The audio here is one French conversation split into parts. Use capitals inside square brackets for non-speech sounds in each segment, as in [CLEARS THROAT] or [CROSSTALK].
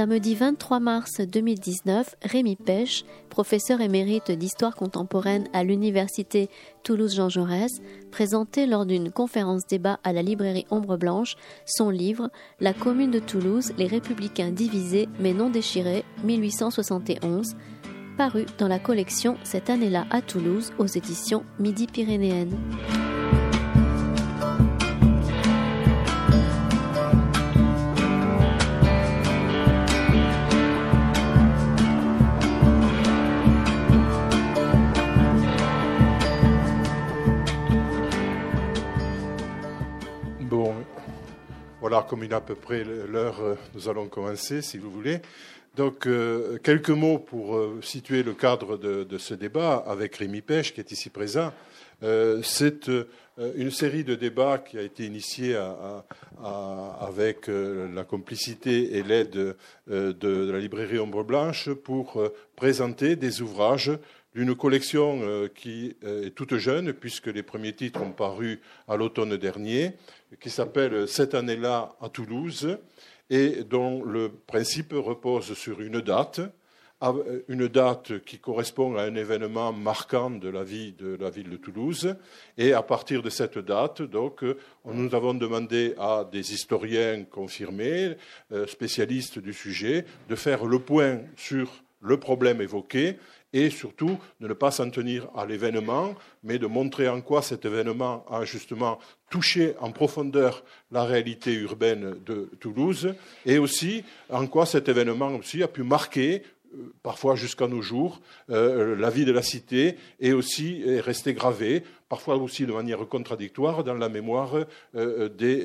Samedi 23 mars 2019, Rémi Pêche, professeur émérite d'histoire contemporaine à l'université Toulouse-Jean Jaurès, présentait lors d'une conférence débat à la librairie Ombre Blanche son livre La commune de Toulouse, les républicains divisés mais non déchirés, 1871, paru dans la collection cette année-là à Toulouse aux éditions Midi Voilà, comme il est à peu près l'heure, euh, nous allons commencer, si vous voulez. Donc, euh, quelques mots pour euh, situer le cadre de, ce débat avec Rémi Pêche, qui est ici présent. c'est une série de débats qui a été initiée avec la complicité et l'aide de, la librairie Ombre Blanche pour présenter des ouvrages d'une collection qui est toute jeune, puisque les premiers titres ont paru à l'automne dernier, qui s'appelle Cette année-là à Toulouse et dont le principe repose sur une date, une date qui correspond à un événement marquant de la vie de la ville de Toulouse. Et à partir de cette date, donc, nous avons demandé à des historiens confirmés, euh, spécialistes du sujet, de faire le point sur le problème évoqué et surtout de ne pas s'en tenir à l'événement, mais de montrer en quoi cet événement a justement touché en profondeur la réalité urbaine de Toulouse, et aussi en quoi cet événement aussi a pu marquer euh, parfois jusqu'à nos jours, euh, la vie de la cité est aussi est gravée, parfois aussi de manière contradictoire, dans la mémoire euh, des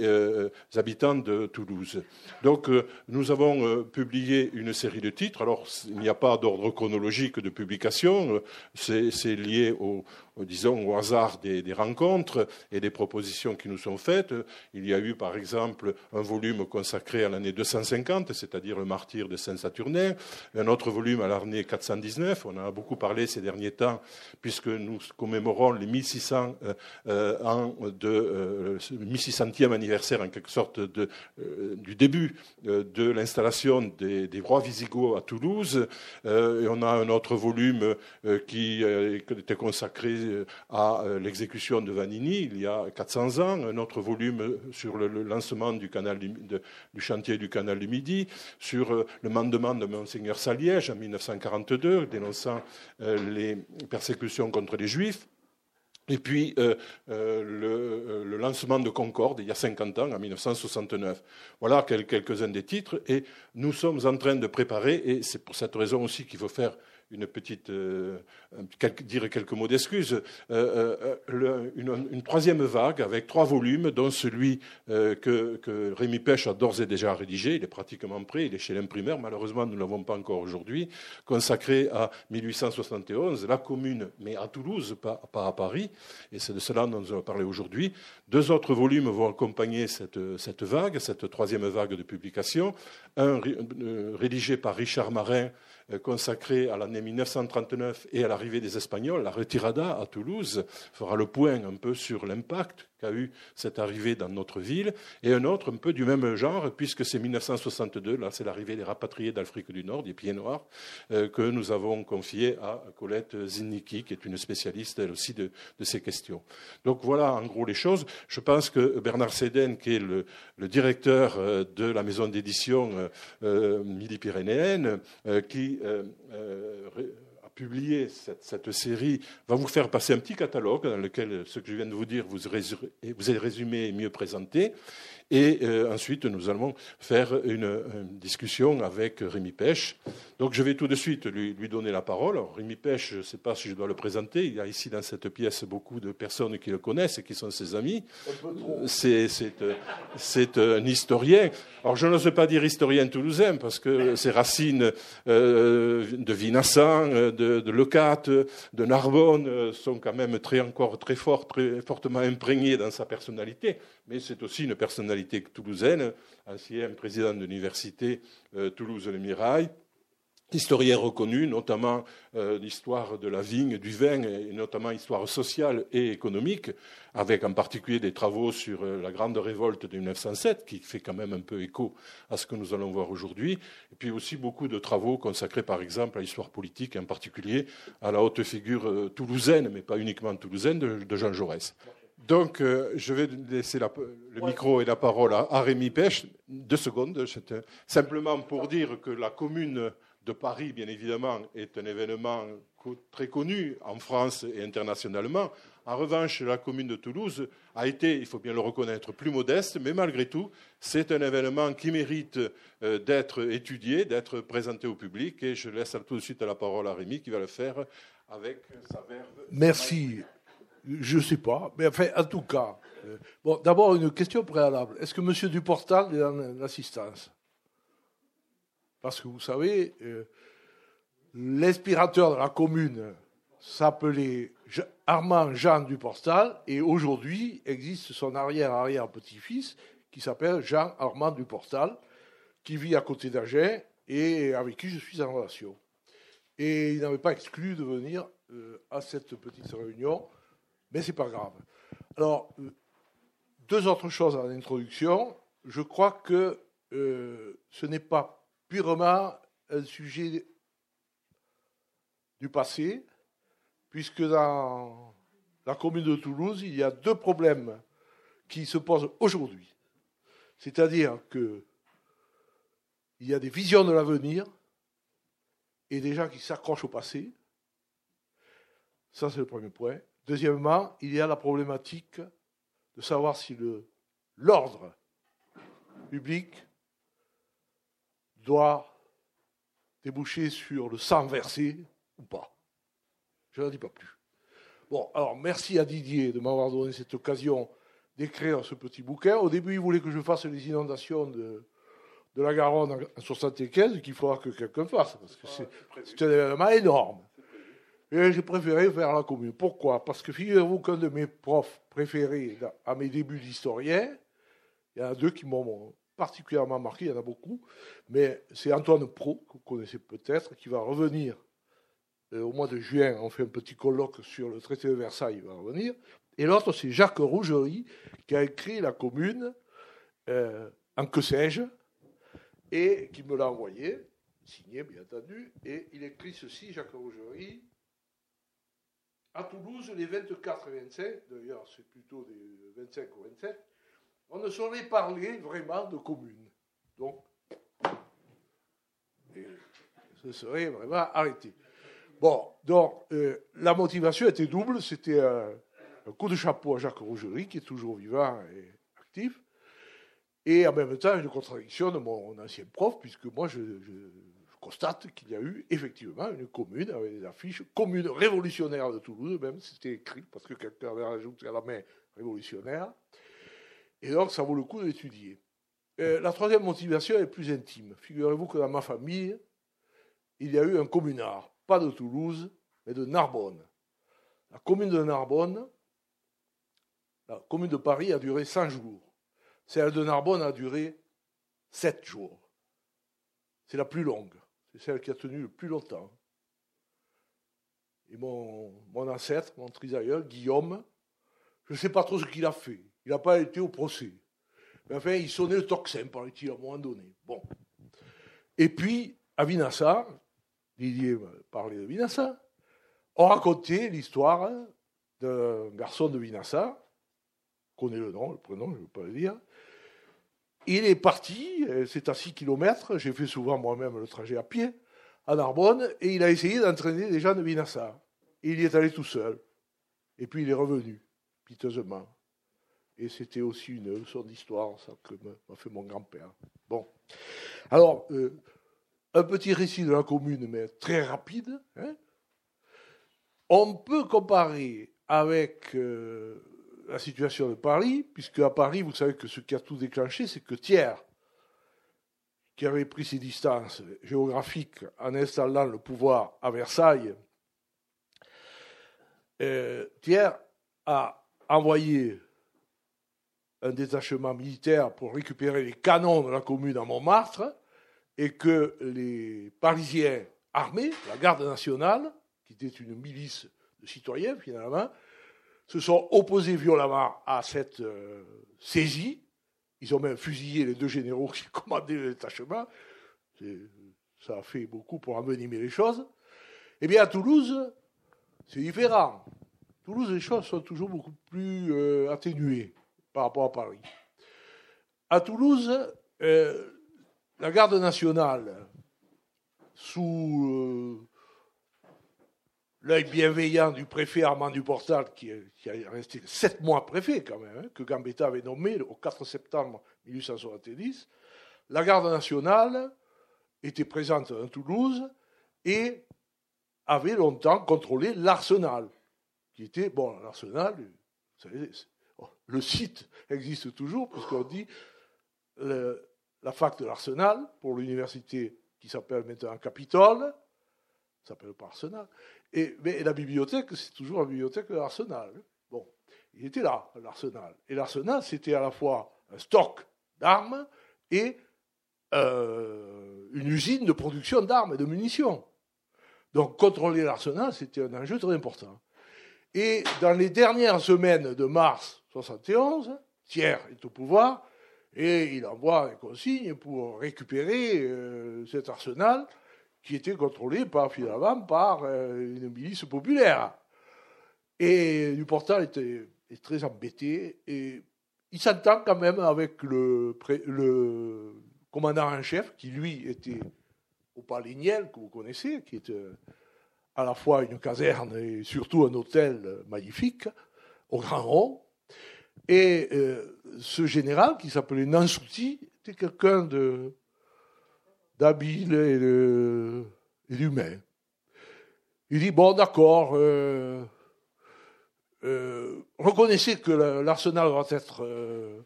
habitants de Toulouse. Donc, nous avons publié une série de titres. Alors, il n'y a pas d'ordre chronologique de publication, c'est lié au, disons, au hasard des, rencontres et des propositions qui nous sont faites. Il y a eu, par exemple, un volume consacré à l'année 250, c'est-à-dire le martyr de Saint-Saturnin, un autre volume à l'année 419. On en a beaucoup parlé ces derniers temps, puisque nous commémorons les 1600 euh, euh, ans de 1600e euh, anniversaire, en quelque sorte, de, du début de l'installation des, rois visigoths à Toulouse. et on a un autre volume qui était consacré à l'exécution de Vanini il y a 400 ans, un autre volume sur le lancement du, chantier du canal du Midi, sur le mandement de Monseigneur Saliège en 1942, dénonçant les persécutions contre les Juifs. Et puis le, lancement de Concorde, il y a 50 ans, en 1969. Voilà quelques-uns des titres. Et nous sommes en train de préparer, et c'est pour cette raison aussi qu'il faut faire une petite, euh, dire quelques mots d'excuses, euh, euh, une, troisième vague avec trois volumes, dont celui que, Rémi Pêche a d'ores et déjà rédigé, il est pratiquement prêt, il est chez l'imprimeur, malheureusement nous ne l'avons pas encore aujourd'hui, consacré à 1871, la commune, mais à Toulouse, pas, pas à Paris, et c'est de cela dont nous allons parler aujourd'hui. Deux autres volumes vont accompagner cette, cette vague, cette troisième vague de publication, un rédigé par Richard Marin, euh, consacré à l'année 1939 et à l'arrivée des Espagnols, la retirada à Toulouse, fera le point un peu sur l'impact qu'a eu cette arrivée dans notre ville, et un autre un peu du même genre, puisque c'est 1962, là c'est l'arrivée des rapatriés d'Afrique du Nord, des pieds noirs, euh, que nous avons confié à Colette Zinnicki, qui est une spécialiste elle aussi de, ces questions. Donc voilà en gros les choses. Je pense que Bernard Séden, qui est le, directeur euh, de la maison d'édition euh, Midi-Pyrénéenne, qui publier cette, série va vous faire passer un petit catalogue dans lequel ce que je viens de vous dire, vous, êtes résumé et mieux présenté. Et euh, ensuite, nous allons faire une, discussion avec Rémi Pêche. Donc, je vais tout de suite lui, donner la parole. Rémi Pêche, je ne sais pas si je dois le présenter. Il y a ici dans cette pièce beaucoup de personnes qui le connaissent et qui sont ses amis. C'est un historien. Alors, je n'ose pas dire historien toulousain parce que ses racines euh, de Vinassan, de, de Lecat, de Narbonne euh, sont quand même très, encore très fortes, très fortement imprégnées dans sa personnalité. Mais c'est aussi une personnalité toulousaine, ancien président de l'université euh, Toulouse-le-Mirail, historiens reconnus, notamment euh, l'histoire de la vigne, du vin, et notamment l'histoire sociale et économique, avec en particulier des travaux sur euh, la grande révolte de 1907, qui fait quand même un peu écho à ce que nous allons voir aujourd'hui, et puis aussi beaucoup de travaux consacrés par exemple à l'histoire politique, en particulier à la haute figure toulousaine, mais pas uniquement toulousaine, de, Jean Jaurès. Donc, je vais laisser le micro et la parole à, à Rémi Pêche. Deux secondes, simplement pour dire que la commune de Paris, bien évidemment, est un événement très connu en France et internationalement. En revanche, la commune de Toulouse a été, il faut bien le reconnaître, plus modeste, mais malgré tout, c'est un événement qui mérite euh, d'être étudié, d'être présenté au public. Et je laisse tout de suite la parole à Rémi qui va le faire avec sa verve. Merci. Je ne sais pas, mais enfin, en tout cas, euh, bon, d'abord une question préalable. Est-ce que M. Duportal est en assistance? Parce que vous savez, euh, l'inspirateur de la commune s'appelait Armand Jean Duportal et aujourd'hui existe son arrière-arrière-petit-fils qui s'appelle Jean Armand Duportal, qui vit à côté d'Agen et avec qui je suis en relation. Et il n'avait pas exclu de venir euh, à cette petite réunion, mais c'est pas grave. Alors, euh, deux autres choses en introduction. Je crois que ce n'est pas purement un sujet du passé, puisque dans la commune de Toulouse, il y a deux problèmes qui se posent aujourd'hui. C'est-à-dire qu'il y a des visions de l'avenir et des gens qui s'accrochent au passé. Ça, c'est le premier point. Deuxièmement, il y a la problématique de savoir si l'ordre public doit déboucher sur le sang versé ou pas. Je n'en dis pas plus. Bon, alors merci à Didier de m'avoir donné cette occasion d'écrire ce petit bouquin. Au début, il voulait que je fasse les inondations de, de la Garonne en 1975, qu'il faudra que quelqu'un fasse, parce que c'est un événement énorme. Et j'ai préféré faire la commune. Pourquoi? Parce que figurez-vous qu'un de mes profs préférés à mes débuts d'historien, il y en a deux qui m'ont particulièrement marqué, il y en a beaucoup, mais c'est Antoine Pro, que vous connaissez peut-être, qui va revenir euh, au mois de juin. On fait un petit colloque sur le traité de Versailles, il va revenir. Et l'autre, c'est Jacques Rougerie, qui a écrit La Commune, euh, en que sais-je, et qui me l'a envoyé, signé bien entendu, et il écrit ceci, Jacques Rougerie. À Toulouse, les 24 et 25, d'ailleurs c'est plutôt des 25 ou 27, on ne saurait parler vraiment de commune. Donc, ce serait vraiment arrêté. Bon, donc, euh, la motivation était double. C'était un, coup de chapeau à Jacques Rougerie, qui est toujours vivant et actif. Et en même temps, une contradiction de mon ancien prof, puisque moi, je, constate qu'il y a eu effectivement une commune avec des affiches, commune révolutionnaire de Toulouse, même, c'était écrit, parce que quelqu'un avait rajouté à la main révolutionnaire. Et donc, ça vaut le coup d'étudier. Euh, la troisième motivation est plus intime. Figurez-vous que dans ma famille, il y a eu un communard, pas de Toulouse, mais de Narbonne. La commune de Narbonne, la commune de Paris a duré 100 jours. Celle de Narbonne a duré 7 jours. C'est la plus longue. C'est celle qui a tenu le plus longtemps. Et mon, ancêtre, mon trisaïeul, Guillaume, je ne sais pas trop ce qu'il a fait. Il n'a pas été au procès. Mais enfin, il sonnait le tocsin, parlait-il, à un moment donné. Bon. Et puis, à Vinassa, Didier parlait de Vinassa, on racontait l'histoire d'un garçon de Vinassa, connaît le nom, le prénom, je ne veux pas le dire. Il est parti, c'est à 6 km, j'ai fait souvent moi-même le trajet à pied, à Narbonne, et il a essayé d'entraîner des gens de Vinassa. Il y est allé tout seul. Et puis il est revenu, piteusement. Et c'était aussi une leçon d'histoire, ça que m'a fait mon grand-père. Bon. Alors, euh, un petit récit de la commune, mais très rapide. Hein. On peut comparer avec euh, la situation de Paris, puisque à Paris, vous savez que ce qui a tout déclenché, c'est que Thiers, qui avait pris ses distances géographiques en installant le pouvoir à Versailles, euh, Thiers a envoyé un détachement militaire pour récupérer les canons de la commune à Montmartre et que les Parisiens armée, la garde nationale, qui était une milice de citoyens finalement, se sont opposés violemment à cette euh, saisie. Ils ont même fusillé les deux généraux qui [LAUGHS] commandaient le détachement. Ça a fait beaucoup pour envenimer les choses. Eh bien, à Toulouse, c'est différent. Toulouse, les choses sont toujours beaucoup plus euh, atténuées par rapport à Paris. À Toulouse, euh, la garde nationale, sous l'œil bienveillant du préfet Armand Duportal, qui, qui a resté sept mois préfet quand même, hein, que Gambetta avait nommé au 4 septembre 1870, la garde nationale était présente à Toulouse et avait longtemps contrôlé l'arsenal, qui était, bon, l'arsenal, oh, le site existe toujours, puisqu'on dit la fac de l'arsenal, pour l'université qui s'appelle maintenant Capitole, s'appelle pas Arsenal, et, mais la bibliothèque, c'est toujours la bibliothèque de l'Arsenal. Bon, il était là, l'Arsenal. Et l'Arsenal, c'était à la fois un stock d'armes et euh, une usine de production d'armes et de munitions. Donc contrôler l'arsenal, c'était un enjeu très important. Et dans les dernières semaines de mars 71, Thiers est au pouvoir et il envoie un consigne pour récupérer euh, cet arsenal qui était contrôlé par, finalement par euh, une milice populaire. Et Duportal était, est très embêté et il s'entend quand même avec le, le commandant en chef, qui lui était au Palais Niel, que vous connaissez, qui est euh, à la fois une caserne et surtout un hôtel magnifique, au Grand Rond. Et euh, ce général, qui s'appelait Nansouti, était quelqu'un de d'habile et, d'humain. Il dit, bon, d'accord, euh, euh, reconnaissez que l'arsenal va être euh,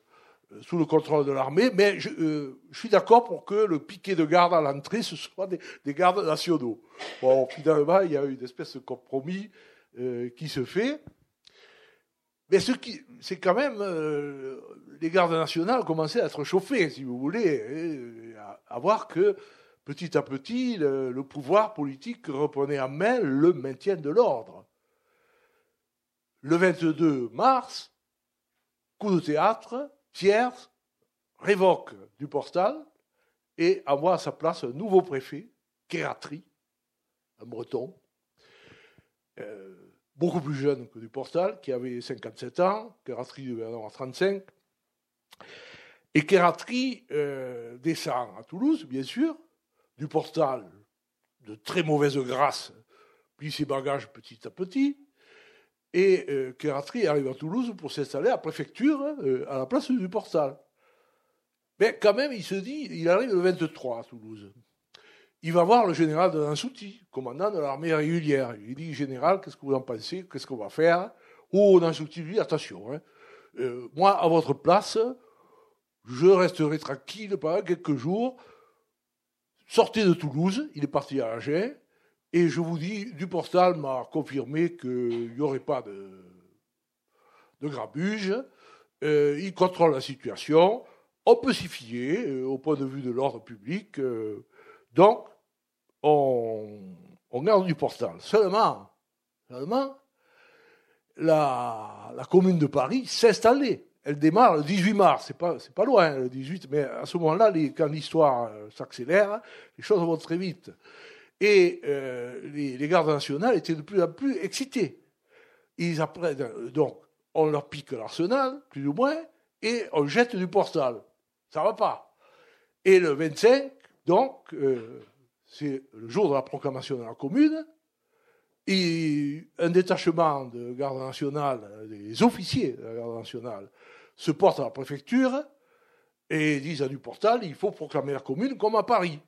sous le contrôle de l'armée, mais je, suis d'accord pour que le piquet de garde à l'entrée, ce soit des, gardes nationaux. Bon, finalement, il y a une espèce de compromis qui se fait. Mais ce qui, c'est quand même, les gardes nationales commençaient à être chauffés, si vous voulez, à, voir que petit à petit, le, pouvoir politique reprenait en main le maintien de l'ordre. Le 22 mars, coup de théâtre, Thiers révoque du portal et envoie à sa place un nouveau préfet, Kératri, un breton, euh, beaucoup plus jeune que du portal, qui avait 57 ans, Kératri devait avoir 35. Et Kératri euh, descend à Toulouse, bien sûr, du Portal, de très mauvaise grâce, plie ses bagages petit à petit, et euh, arrive à Toulouse pour s'installer à la préfecture, euh, à la place du Portal. Mais quand même, il se dit, il arrive le 23 à Toulouse. Il va voir le général de Nansouti, commandant de l'armée régulière. Il dit, général, qu'est-ce que vous en pensez? Qu'est-ce qu'on va faire? Oh, Nansouti lui dit, attention, hein, moi, à votre place, je resterai tranquille pendant quelques jours. Sortez de Toulouse, il est parti à Agen, et je vous dis, Duportal m'a confirmé qu'il n'y aurait pas de, grabuge. Euh, il contrôle la situation. On peut s'y fier euh, au point de vue de l'ordre public. Euh, donc, on, on garde Duportal. Seulement, seulement la, commune de Paris s'installait elle démarre le 18 mars, c'est pas, pas loin le 18, mais à ce moment-là, quand l'histoire euh, s'accélère, les choses vont très vite. Et euh, les, gardes nationales étaient de plus en plus excités. Ils apprennent, euh, donc, on leur pique l'arsenal, plus ou moins, et on jette du portal. Ça va pas. Et le 25, donc, c'est le jour de la proclamation de la commune, et un détachement de garde nationale, des officiers de la garde nationale, se portent à la préfecture et disent à Duportal, il faut proclamer la commune comme à Paris.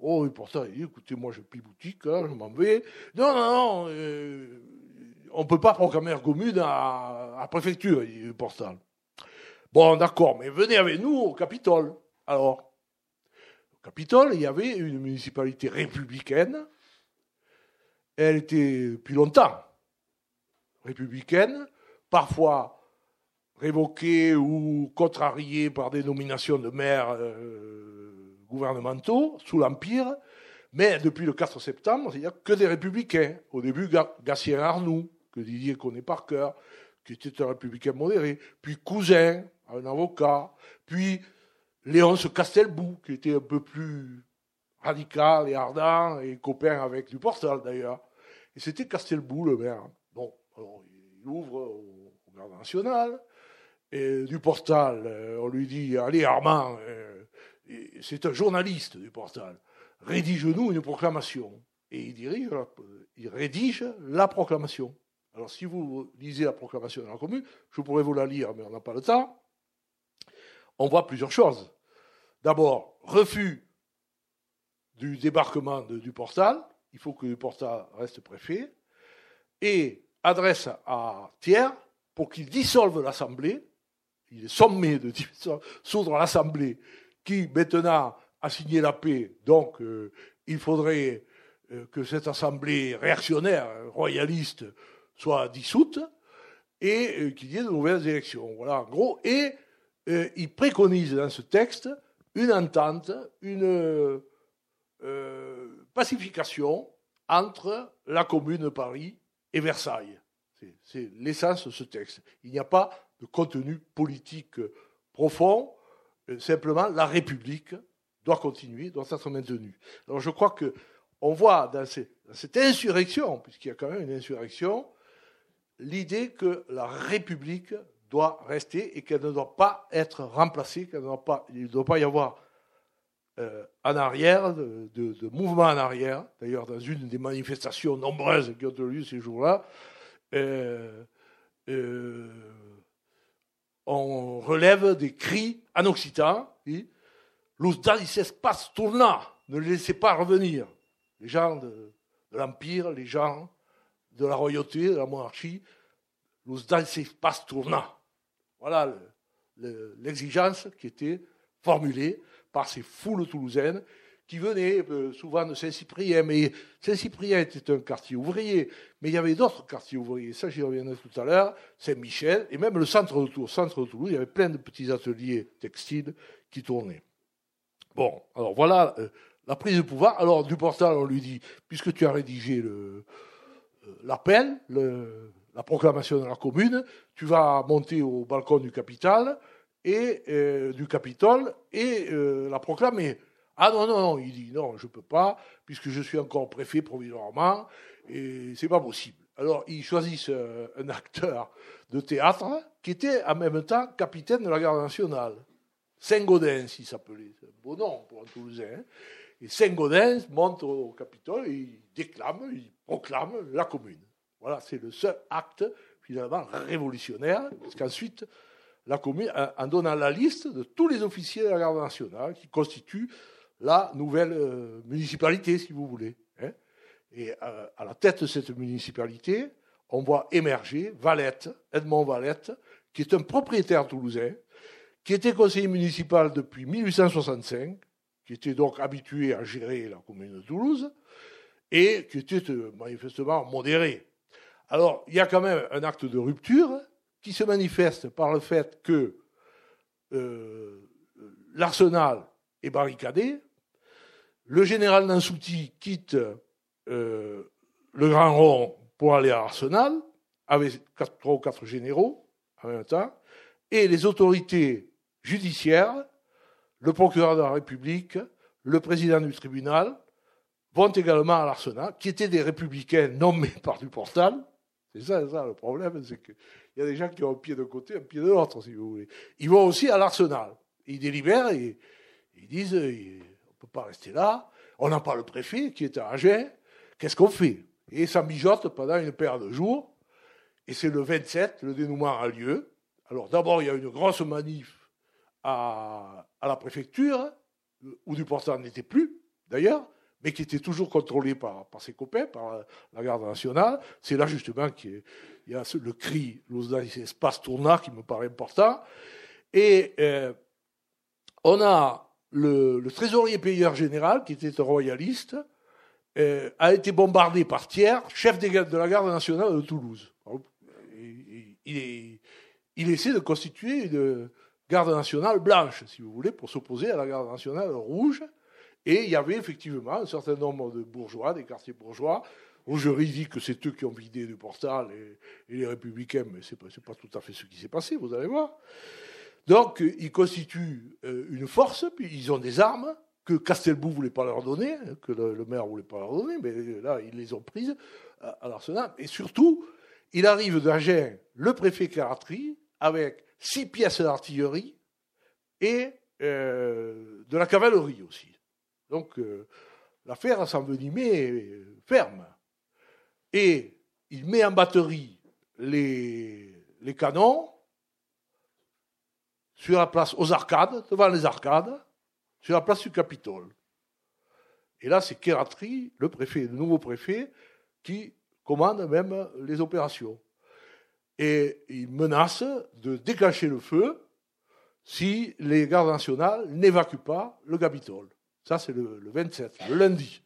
Oh, Duportal, il dit, écoutez, moi je plie boutique, hein, je m'en vais. Non, non, non, euh, on ne peut pas proclamer la commune à, la préfecture, dit Duportal. Bon, d'accord, mais venez avec nous au Capitole. Alors, au Capitole, il y avait une municipalité républicaine. Elle était depuis longtemps républicaine, parfois révoqués ou contrariés par des nominations de maires euh, gouvernementaux sous l'Empire, Mais depuis le 4 septembre, il n'y a que des républicains. Au début, Gatien Arnoux, que Didier connaît par cœur, qui était un républicain modéré, puis Cousin, un avocat, puis Léonce Castelbou, qui était un peu plus radical et ardent, et copain avec Duportal d'ailleurs. Et c'était Castelbou le maire. Bon, alors il ouvre au, garde national, et Duportal, euh, on lui dit Allez Armand, euh, c'est un journaliste Duportal, rédige-nous une proclamation. Et il, dirige, il rédige la proclamation. Alors si vous lisez la proclamation de la commune, je pourrais vous la lire, mais on n'a pas le temps on voit plusieurs choses. D'abord, refus du débarquement du Portal, il faut que le Portal reste préfet, et adresse à Thiers pour qu'il dissolve l'Assemblée, il est sommé de [LAUGHS] dissoudre l'Assemblée qui maintenant a signé la paix, donc euh, il faudrait euh, que cette Assemblée réactionnaire, royaliste, soit dissoute, et euh, qu'il y ait de nouvelles élections. Voilà, en gros, et il préconise dans ce texte une entente, une pacification entre la commune de Paris et Versailles. C'est l'essence de ce texte. Il n'y a pas de contenu politique profond, euh, simplement la République doit continuer, doit être maintenue. Alors je crois qu'on voit dans, cette insurrection, puisqu'il y a quand même une insurrection, l'idée que la République doit rester et qu'elle ne doit pas être remplacée, qu'elle ne doit pas, il ne doit pas y avoir en arrière, de, mouvement en arrière. D'ailleurs, dans une des manifestations nombreuses qui ont eu lieu ces jours-là, euh, euh, on relève des cris en occitan. Oui, Los pas tourna, ne les laissez pas revenir. Les gens de, de l'Empire, les gens de la royauté, de la monarchie, los pas tourna. Voilà l'exigence qui était formulée par ces foules toulousaines qui venaient euh, souvent de Saint-Cyprien. Mais Saint-Cyprien était un quartier ouvrier, mais il y avait d'autres quartiers ouvriers. Ça, j'y reviendrai tout à l'heure. Saint-Michel, et même le centre de Toulouse. Centre de Toulouse, il y avait plein de petits ateliers textiles qui tournaient. Bon, alors voilà euh, la prise de pouvoir. Alors, du portal, on lui dit, puisque tu as rédigé euh, l'appel, la proclamation de la commune, tu vas monter au balcon du capital et euh, du Capitole et euh, la proclamer. Ah non, non, non, il dit non, je ne peux pas, puisque je suis encore préfet provisoirement, et c'est pas possible. Alors, ils choisissent un acteur de théâtre qui était en même temps capitaine de la garde nationale. Saint-Gaudens, il s'appelait. C'est un beau nom pour un Toulousain. Et Saint-Gaudens monte au Capitole et il déclame, il proclame la commune. Voilà, c'est le seul acte finalement révolutionnaire, parce qu'ensuite, la commune, en donnant la liste de tous les officiers de la garde nationale qui constituent la nouvelle euh, municipalité, si vous voulez. Hein. Et euh, à la tête de cette municipalité, on voit émerger Valette, Edmond Valette, qui est un propriétaire toulousain, qui était conseiller municipal depuis 1865, qui était donc habitué à gérer la commune de Toulouse, et qui était euh, manifestement modéré. Alors, il y a quand même un acte de rupture qui se manifeste par le fait que euh, l'arsenal est barricadé, le général Nansouti quitte euh, le Grand Rond pour aller à l'arsenal, avec trois ou quatre généraux en même temps, et les autorités judiciaires, le procureur de la République, le président du tribunal, vont également à l'arsenal, qui étaient des républicains nommés [LAUGHS] par du Portal, c'est ça, ça, le problème, c'est qu'il y a des gens qui ont un pied d'un côté, un pied de l'autre, si vous voulez. Ils vont aussi à l'arsenal. Ils délibèrent et ils disent on ne peut pas rester là. On n'a pas le préfet qui est à Agen. Qu'est-ce qu'on fait? Et ça mijote pendant une paire de jours. Et c'est le 27, le dénouement a lieu. Alors d'abord, il y a une grosse manif à, à la préfecture, où du n'était plus, d'ailleurs mais qui était toujours contrôlé par, par ses copains, par la garde nationale. C'est là justement qu'il y a le cri Los espace tourna qui me paraît important. Et euh, on a le, trésorier payeur général, qui était un royaliste, euh, a été bombardé par Thiers, chef de la garde nationale de Toulouse. Il, il essaie de constituer une garde nationale blanche, si vous voulez, pour s'opposer à la garde nationale rouge. Et il y avait effectivement un certain nombre de bourgeois, des quartiers bourgeois. Aujourd'hui, dit que c'est eux qui ont vidé du Portal et, les républicains, mais ce n'est pas, tout à fait ce qui s'est passé, vous allez voir. Donc, ils constituent euh, une force, puis ils ont des armes que Castelbou ne voulait pas leur donner, que le, maire ne voulait pas leur donner, mais là, ils les ont prises à, l'arsenal. Et surtout, il arrive d'Agen le préfet Caratry avec six pièces d'artillerie et euh, de la cavalerie aussi. Donc, euh, l'affaire s'envenimait ferme. Et il met en batterie les, les canons sur la place aux arcades, devant les arcades, sur la place du Capitole. Et là, c'est Keratri, le préfet, le nouveau préfet, qui commande même les opérations. Et il menace de déclencher le feu si les gardes nationales n'évacuent pas le Capitole. Ça, c'est le, 27, le lundi.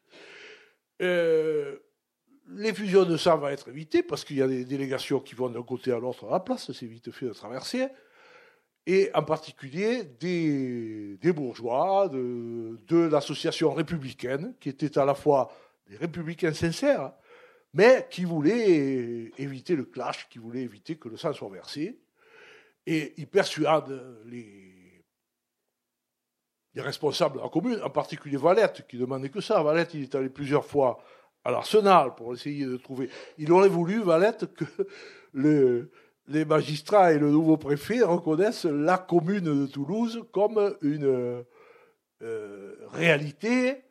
Euh, les fusions de sang vont être évitées parce qu'il y a des délégations qui vont d'un côté à l'autre à la place, c'est vite fait de traverser et en particulier des, bourgeois de, l'association républicaine, qui étaient à la fois des républicains sincères, mais qui voulaient éviter le clash, qui voulaient éviter que le sang soit versé. Et ils persuadent les, les responsables de la commune, en particulier Valette, qui demandait que ça. Valette, il est allé plusieurs fois à l'Arsenal pour essayer de trouver. Il aurait voulu, Valette, que le, les magistrats et le nouveau préfet reconnaissent la commune de Toulouse comme une euh, réalité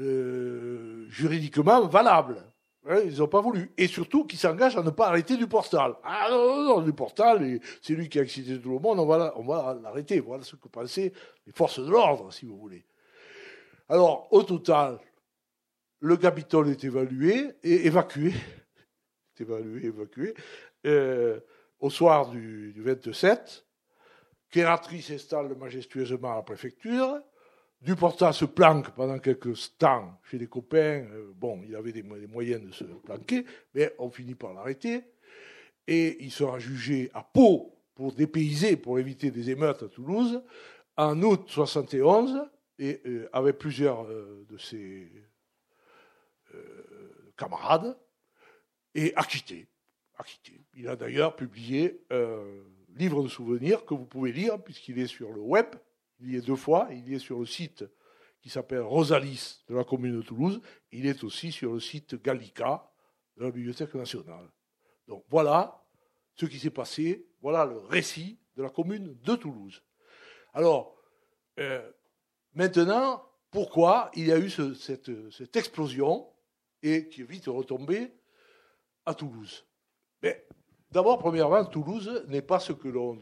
euh, juridiquement valable. Hein, ils n'ont pas voulu. Et surtout qu'ils s'engagent à ne pas arrêter du portal. Ah non, non, non du portal, c'est lui qui a excité tout le monde, on va, on va l'arrêter. Voilà ce que pensaient les forces de l'ordre, si vous voulez. Alors, au total, le Capitole est évalué et évacué. [LAUGHS] évalué, évacué. Euh, au soir du, 27, Kératri s'installe majestueusement à la préfecture. Duportat se planque pendant quelques temps chez les copains. Euh, bon, il avait des, moyens de se planquer, mais on finit par l'arrêter. Et il sera jugé à Pau pour dépayser, pour éviter des émeutes à Toulouse, en août 71, et euh, avec plusieurs de ses camarades, et acquitté acquitté. Il a d'ailleurs publié un livre de souvenirs que vous pouvez lire puisqu'il est sur le web. Il y est deux fois. Il est sur le site qui s'appelle Rosalis de la commune de Toulouse. Il est aussi sur le site Gallica de la Bibliothèque nationale. Donc voilà ce qui s'est passé. Voilà le récit de la commune de Toulouse. Alors, euh, maintenant, pourquoi il y a eu cette explosion et qui est vite retombée à Toulouse mais d'abord, premièrement, Toulouse n'est pas ce que l'on euh,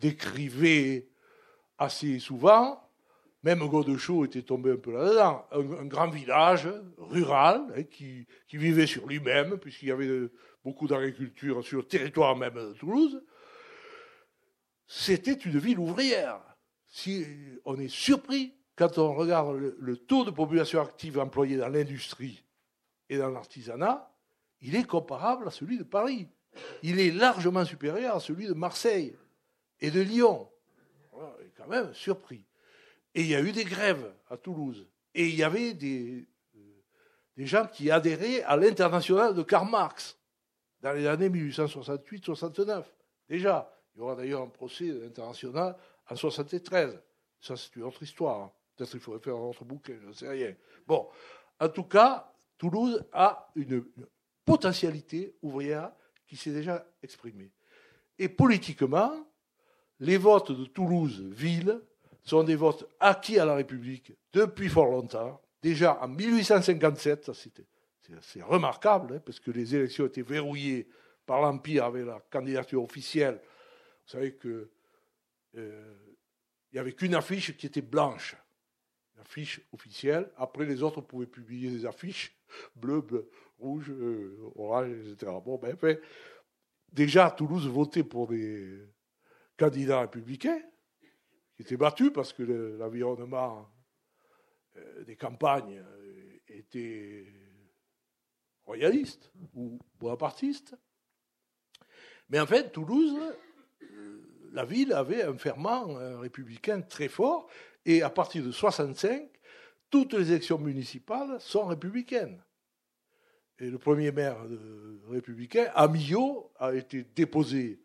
décrivait assez souvent. Même Godechaud était tombé un peu là-dedans. Un, grand village rural hein, qui, vivait sur lui-même, puisqu'il y avait beaucoup d'agriculture sur le territoire même de Toulouse. C'était une ville ouvrière. Si on est surpris quand on regarde le taux de population active employée dans l'industrie et dans l'artisanat, il est comparable à celui de Paris. Il est largement supérieur à celui de Marseille et de Lyon. On est quand même surpris. Et il y a eu des grèves à Toulouse. Et il y avait des, euh, gens qui adhéraient à l'international de Karl Marx dans les années 1868-69. Déjà, il y aura d'ailleurs un procès international en 1973. Ça, c'est une autre histoire. Hein. Peut-être qu'il faudrait faire un autre bouquin, je ne sais rien. Bon, en tout cas, Toulouse a une, potentialité ouvrière qui s'est déjà exprimée. Et politiquement, les votes de Toulouse-Ville sont des votes acquis à la République depuis fort longtemps. Déjà en 1857, c'est remarquable, hein, parce que les élections étaient verrouillées par l'Empire avec la candidature officielle. Vous savez qu'il euh, n'y avait qu'une affiche qui était blanche, l'affiche officielle. Après, les autres pouvaient publier des affiches bleues, bleu, rouge, euh, orange, etc. Bon, ben, déjà, Toulouse votait pour des candidats républicains qui étaient battus parce que l'environnement euh, des campagnes euh, était royaliste ou bonapartiste. Mais en fait, Toulouse, la ville avait un ferment républicain très fort, et à partir de 65, toutes les élections municipales sont républicaines. Et le premier maire républicain, Amillot, a été déposé,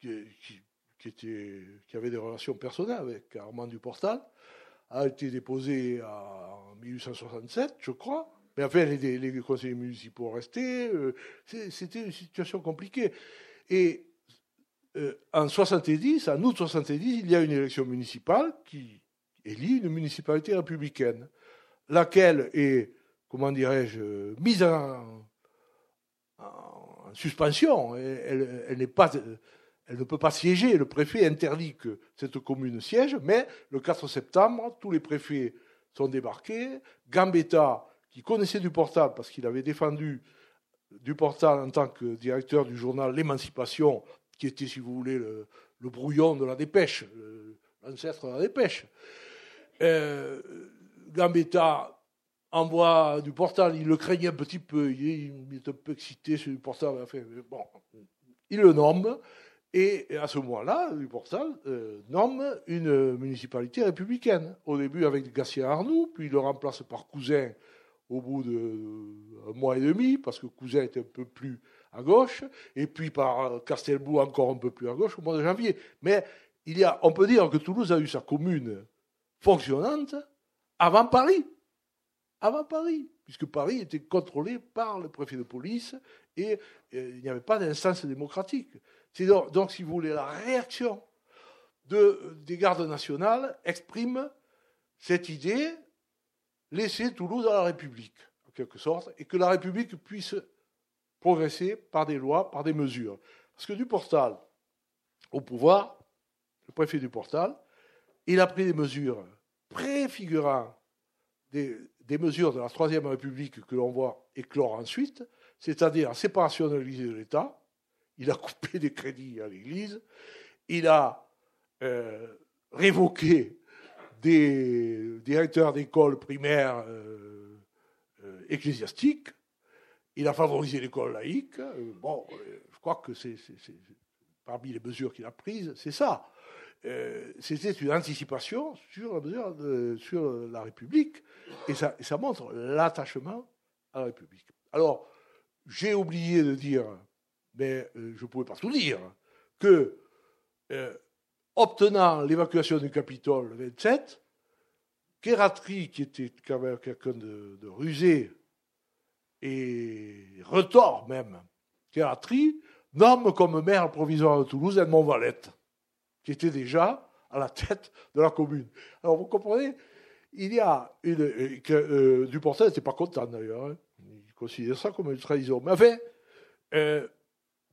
qui, avait des relations personnelles avec Armand Duportal, a été déposé en 1867, je crois. Mais enfin, les, conseillers municipaux restés. Euh, c'était une situation compliquée. Et euh, en 70, en août 70, il y a une élection municipale qui élit une municipalité républicaine, laquelle est, comment dirais-je, mise en, suspension. Elle, ne peut pas siéger. Le préfet interdit que cette commune siège, mais le 4 septembre, tous les préfets sont débarqués. Gambetta, qui connaissait du portal parce qu'il avait défendu du portal en tant que directeur du journal L'Émancipation, qui était, si vous voulez, le, brouillon de la dépêche, l'ancêtre de la dépêche. Euh, Gambetta envoie du portal, il le craignait un petit peu, il est, un peu excité sur du portal, enfin, bon, il le nomme, et à ce moment-là, du portal euh, nomme une municipalité républicaine. Au début avec Gatien Arnoux, puis il le remplace par Cousin au bout d'un mois et demi, parce que Cousin était un peu plus à gauche, et puis par Castelbou encore un peu plus à gauche au mois de janvier. Mais il y a, on peut dire que Toulouse a eu sa commune fonctionnante avant Paris. Avant Paris, puisque Paris était contrôlé par le préfet de police et, il n'y avait pas d'instance démocratique. Donc, donc, si vous voulez, la réaction de, des gardes nationales exprime cette idée laisser Toulouse à la République, en quelque sorte, et que la République puisse progresser par des lois, par des mesures. Parce que du Portal au pouvoir, le préfet du Portal, il a pris des mesures préfigurant des, mesures de la Troisième République que l'on voit éclore ensuite, c'est-à-dire séparation de l'Église de l'État. Il a [LAUGHS] coupé des crédits à l'Église. Il a euh, révoqué des directeurs d'écoles primaires euh, euh, ecclésiastiques. Il a favorisé l'école laïque. Bon, je crois que c'est parmi les mesures qu'il a prises, c'est ça. C'était une anticipation sur la, République, et ça, montre l'attachement à la République. Alors, j'ai oublié de dire, mais je ne pouvais pas tout dire, que obtenant l'évacuation du Capitole le 27, Kératri, qui était quand même quelqu'un de, rusé et retort même, Kératri nomme comme maire provisoire de Toulouse Edmond Valette, qui était déjà à la tête de la commune. Alors vous comprenez, il y a une. Euh, que, euh, n'était pas content d'ailleurs, hein. il considère ça comme une trahison. Mais enfin, euh,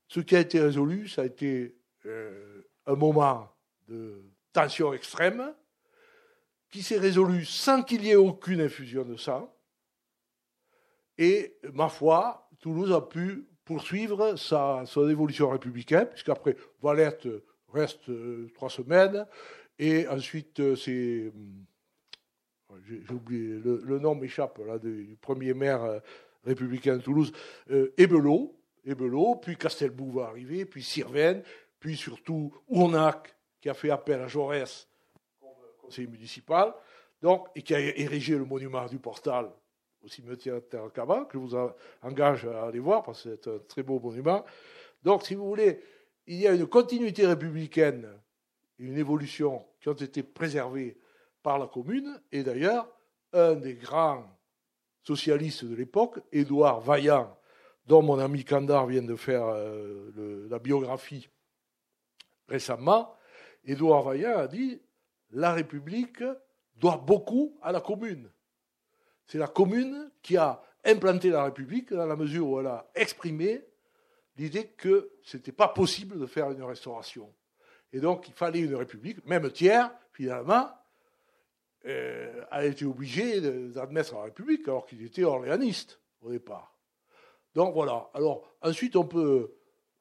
ce qui a été résolu, ça a été un moment de tension extrême, qui s'est résolu sans qu'il y ait aucune infusion de sang. Et, ma foi, Toulouse a pu poursuivre sa, son évolution républicaine, puisqu'après, Valette reste euh, trois semaines, et ensuite, euh, c'est. Euh, j'ai oublié, le, nom m'échappe, là, du premier maire républicain de Toulouse, Ebelot, Ebelot, puis Castelbou va arriver, puis Sirven, puis surtout Ournac, qui a fait appel à Jaurès comme conseiller municipal, donc, et qui a érigé le monument du Portal au cimetière Terre Cabas, que je vous engage à aller voir, parce que c'est un très beau monument. Donc, si vous voulez, il y a une continuité républicaine, une évolution qui ont été préservées par la commune, et d'ailleurs, un des grands socialistes de l'époque, Édouard Vaillant, dont mon ami Kandar vient de faire euh, la biographie récemment, Édouard Vaillant a dit la République doit beaucoup à la commune. C'est la commune qui a implanté la République dans la mesure où elle a exprimé l'idée que ce n'était pas possible de faire une restauration. Et donc il fallait une République, même Thiers, finalement, euh, a été obligé d'admettre la République alors qu'il était orléaniste au départ. Donc voilà. Alors ensuite on peut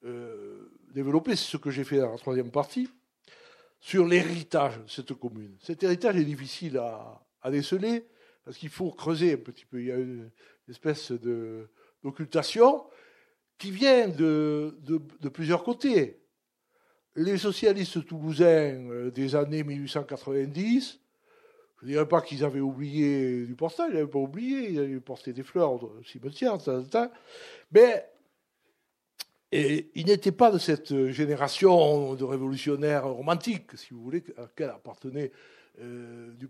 euh, développer ce que j'ai fait dans la troisième partie sur l'héritage de cette commune. Cet héritage est difficile à, déceler parce qu'il faut creuser un petit peu. Il y a une espèce d'occultation qui vient de, de, plusieurs côtés. Les socialistes toulousains euh, des années 1890, Je ne dirais pas qu'ils avaient oublié du Portal, ils n'avaient pas oublié, ils avaient porté des fleurs au cimetière, mais et il n'était pas de cette génération de révolutionnaires romantiques, si vous voulez, à laquelle appartenait euh, du.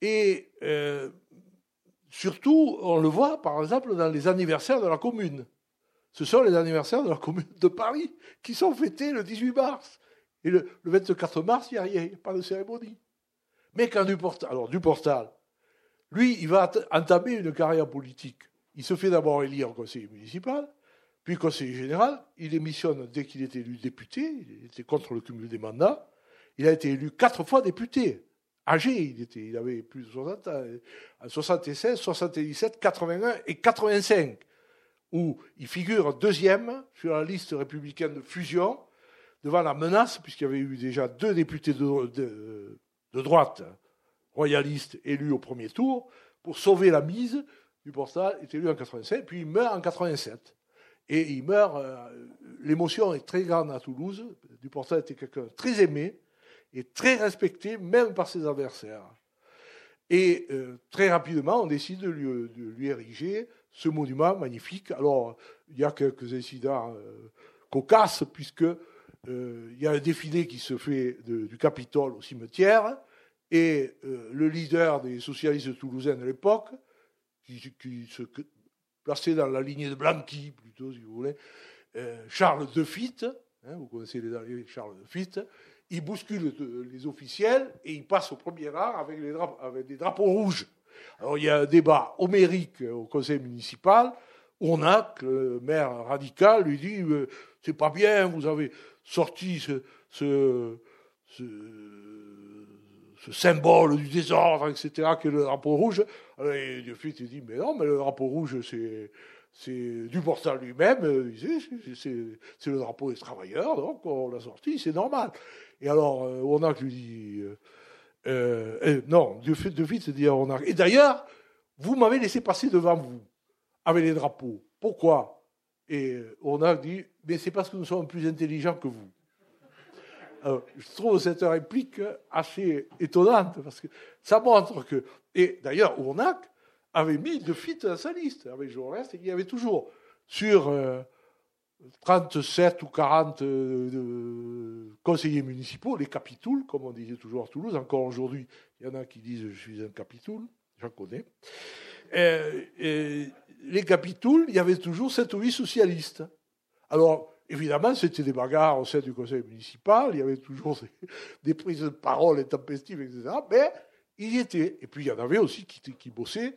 Et euh, surtout, on le voit par exemple dans les anniversaires de la commune. Ce sont les anniversaires de la commune de Paris qui sont fêtés le 18 mars. Et le, 24 mars, il n'y a rien, pas de cérémonie. Mais quand Duportal, alors Duportal, lui, il va entamer une carrière politique. Il se fait d'abord élire au conseil municipal, puis conseiller général. Il émissionne dès qu'il est élu député. Il était contre le cumul des mandats. Il a été élu quatre fois député. Âgé, il, avait plus de 60 ans. En 76, 77, 81 et 85 où il figure deuxième sur la liste républicaine de fusion, devant la menace, puisqu'il y avait eu déjà deux députés de, droite royalistes élus au premier tour, pour sauver la mise. Du Portal est élu en 87, puis il meurt en 87. Et il meurt, euh, l'émotion est très grande à Toulouse. Du Portal était quelqu'un très aimé et très respecté, même par ses adversaires. Et euh, très rapidement, on décide de lui ériger ce monument magnifique. Alors, il y a quelques incidents euh, cocasses, puisque euh, il y a un défilé qui se fait du Capitole au cimetière, et le leader des socialistes toulousains de l'époque, qui, se plaçait dans la lignée de Blanqui, plutôt, si vous voulez, Charles Defitte, hein, vous connaissez les Charles Defitte, il bouscule les officiels et il passe au premier rang avec, des drapeaux rouges. Alors il y a un débat homérique au conseil municipal. On a que le maire radical lui dit euh, c'est pas bien, vous avez sorti ce, symbole du désordre, etc., que le drapeau rouge. Et de suite, il dit mais non, mais le drapeau rouge, c'est c'est du portal lui-même, c'est le drapeau des travailleurs, donc on l'a sorti, c'est normal. Et alors, euh, on a lui dit, euh, euh, non, de fait, de vite, dire on a. Et d'ailleurs, vous m'avez laissé passer devant vous avec les drapeaux. Pourquoi? Et on a dit, mais c'est parce que nous sommes plus intelligents que vous. je trouve cette réplique assez étonnante parce que ça montre que. Et d'ailleurs, Ournac avait mis de fit dans sa liste avec Jaurès, et il y avait toujours sur. Euh, 37 ou 40 euh, conseillers municipaux, les capitouls, comme on disait toujours à Toulouse. Encore aujourd'hui, il y en a qui disent je suis un capitoul, j'en connais. et les capitouls, il y avait toujours 7 ou 8 socialistes. Alors, évidemment, c'était des bagarres au sein du conseil municipal, il y avait toujours [LAUGHS] des, prises de parole intempestives, etc. Mais il y était. Et puis, il y en avait aussi qui bossaient.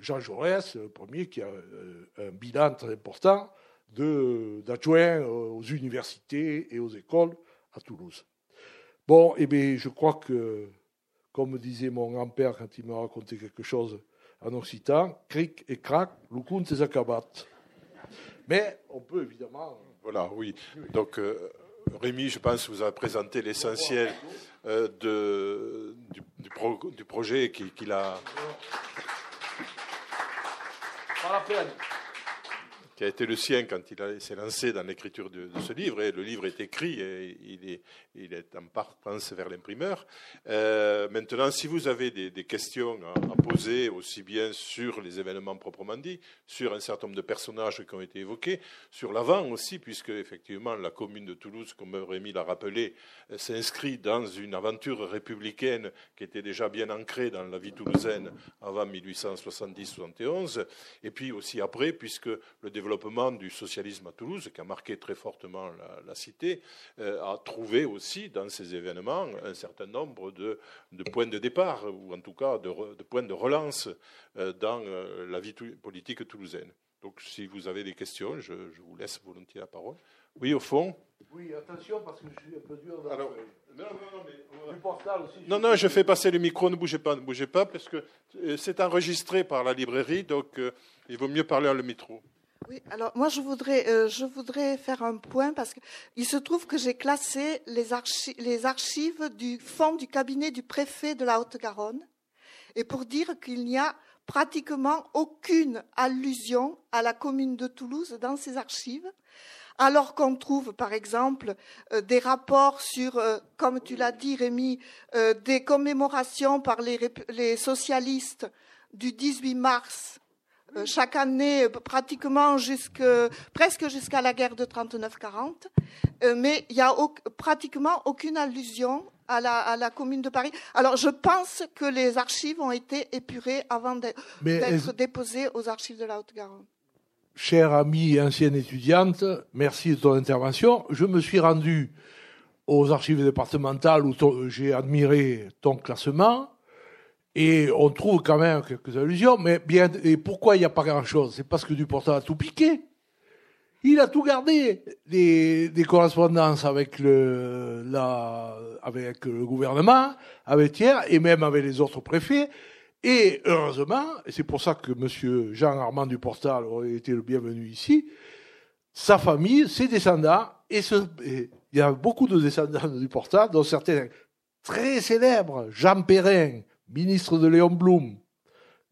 Jean Jaurès, le premier, qui a euh, un bilan très important d'adjoints aux universités et aux écoles à Toulouse. Bon, eh bien, je crois que, comme disait mon grand-père quand il m'a raconté quelque chose en occitan, cric et crac, lukunt et akabat. Mais on peut évidemment. Voilà, oui. Donc, euh, Rémi, je pense vous avez présenté l'essentiel euh, du, du, projet qu'il a. Pas la peine qui a été le sien quand il s'est lancé dans l'écriture de, ce livre. Et le livre est écrit et il est, en partance vers l'imprimeur. Euh, maintenant, si vous avez des, questions à, poser, aussi bien sur les événements proprement dits, sur un certain nombre de personnages qui ont été évoqués, sur l'avant aussi, puisque effectivement la commune de Toulouse, comme Rémi l'a rappelé, euh, s'inscrit dans une aventure républicaine qui était déjà bien ancrée dans la vie toulousaine avant 1870-71, et puis aussi après, puisque le développement développement du socialisme à Toulouse, qui a marqué très fortement la, cité, euh, a trouvé aussi dans ces événements un certain nombre de, points de départ, ou en tout cas de, points de relance euh, dans euh, la vie politique toulousaine. Donc si vous avez des questions, je, vous laisse volontiers la parole. Oui, au fond. Oui, attention parce que je suis un peu dur dans Alors, non, non, non, mais... Du portal aussi. Non, non, je fais passer le micro, ne bougez pas, ne bougez pas, parce que c'est enregistré par la librairie, donc il vaut mieux parler à le micro. Oui, alors moi je voudrais, euh, je voudrais faire un point parce qu'il se trouve que j'ai classé les, archives du fond du cabinet du préfet de la Haute-Garonne et pour dire qu'il n'y a pratiquement aucune allusion à la commune de Toulouse dans ces archives, alors qu'on trouve, par exemple, euh, des rapports sur, euh, comme tu l'as dit, Rémi, des commémorations par les, les, socialistes du 18 mars chaque année, pratiquement jusque, presque jusqu'à la guerre de 39-40, mais il n'y a pratiquement aucune allusion à la, à la, commune de Paris. Alors, je pense que les archives ont été épurées avant d'être déposées aux archives de la Haute-Garonne chère amie et ancienne étudiante, merci de ton intervention. Je me suis rendu aux archives départementales où j'ai admiré ton classement. Et on trouve quand même quelques allusions, mais bien, et pourquoi il n'y a pas grand-chose? C'est parce que Duportal a tout piqué. Il a tout gardé, des, des correspondances avec le, la, avec le gouvernement, avec Thiers, et même avec les autres préfets. Et heureusement, et c'est pour ça que M. Jean-Armand Duportal aurait été le bienvenu ici, sa famille, ses descendants, et, il y a beaucoup de descendants de Duportal, dont certains très célèbres, Jean Perrin, ministre de Léon Blum,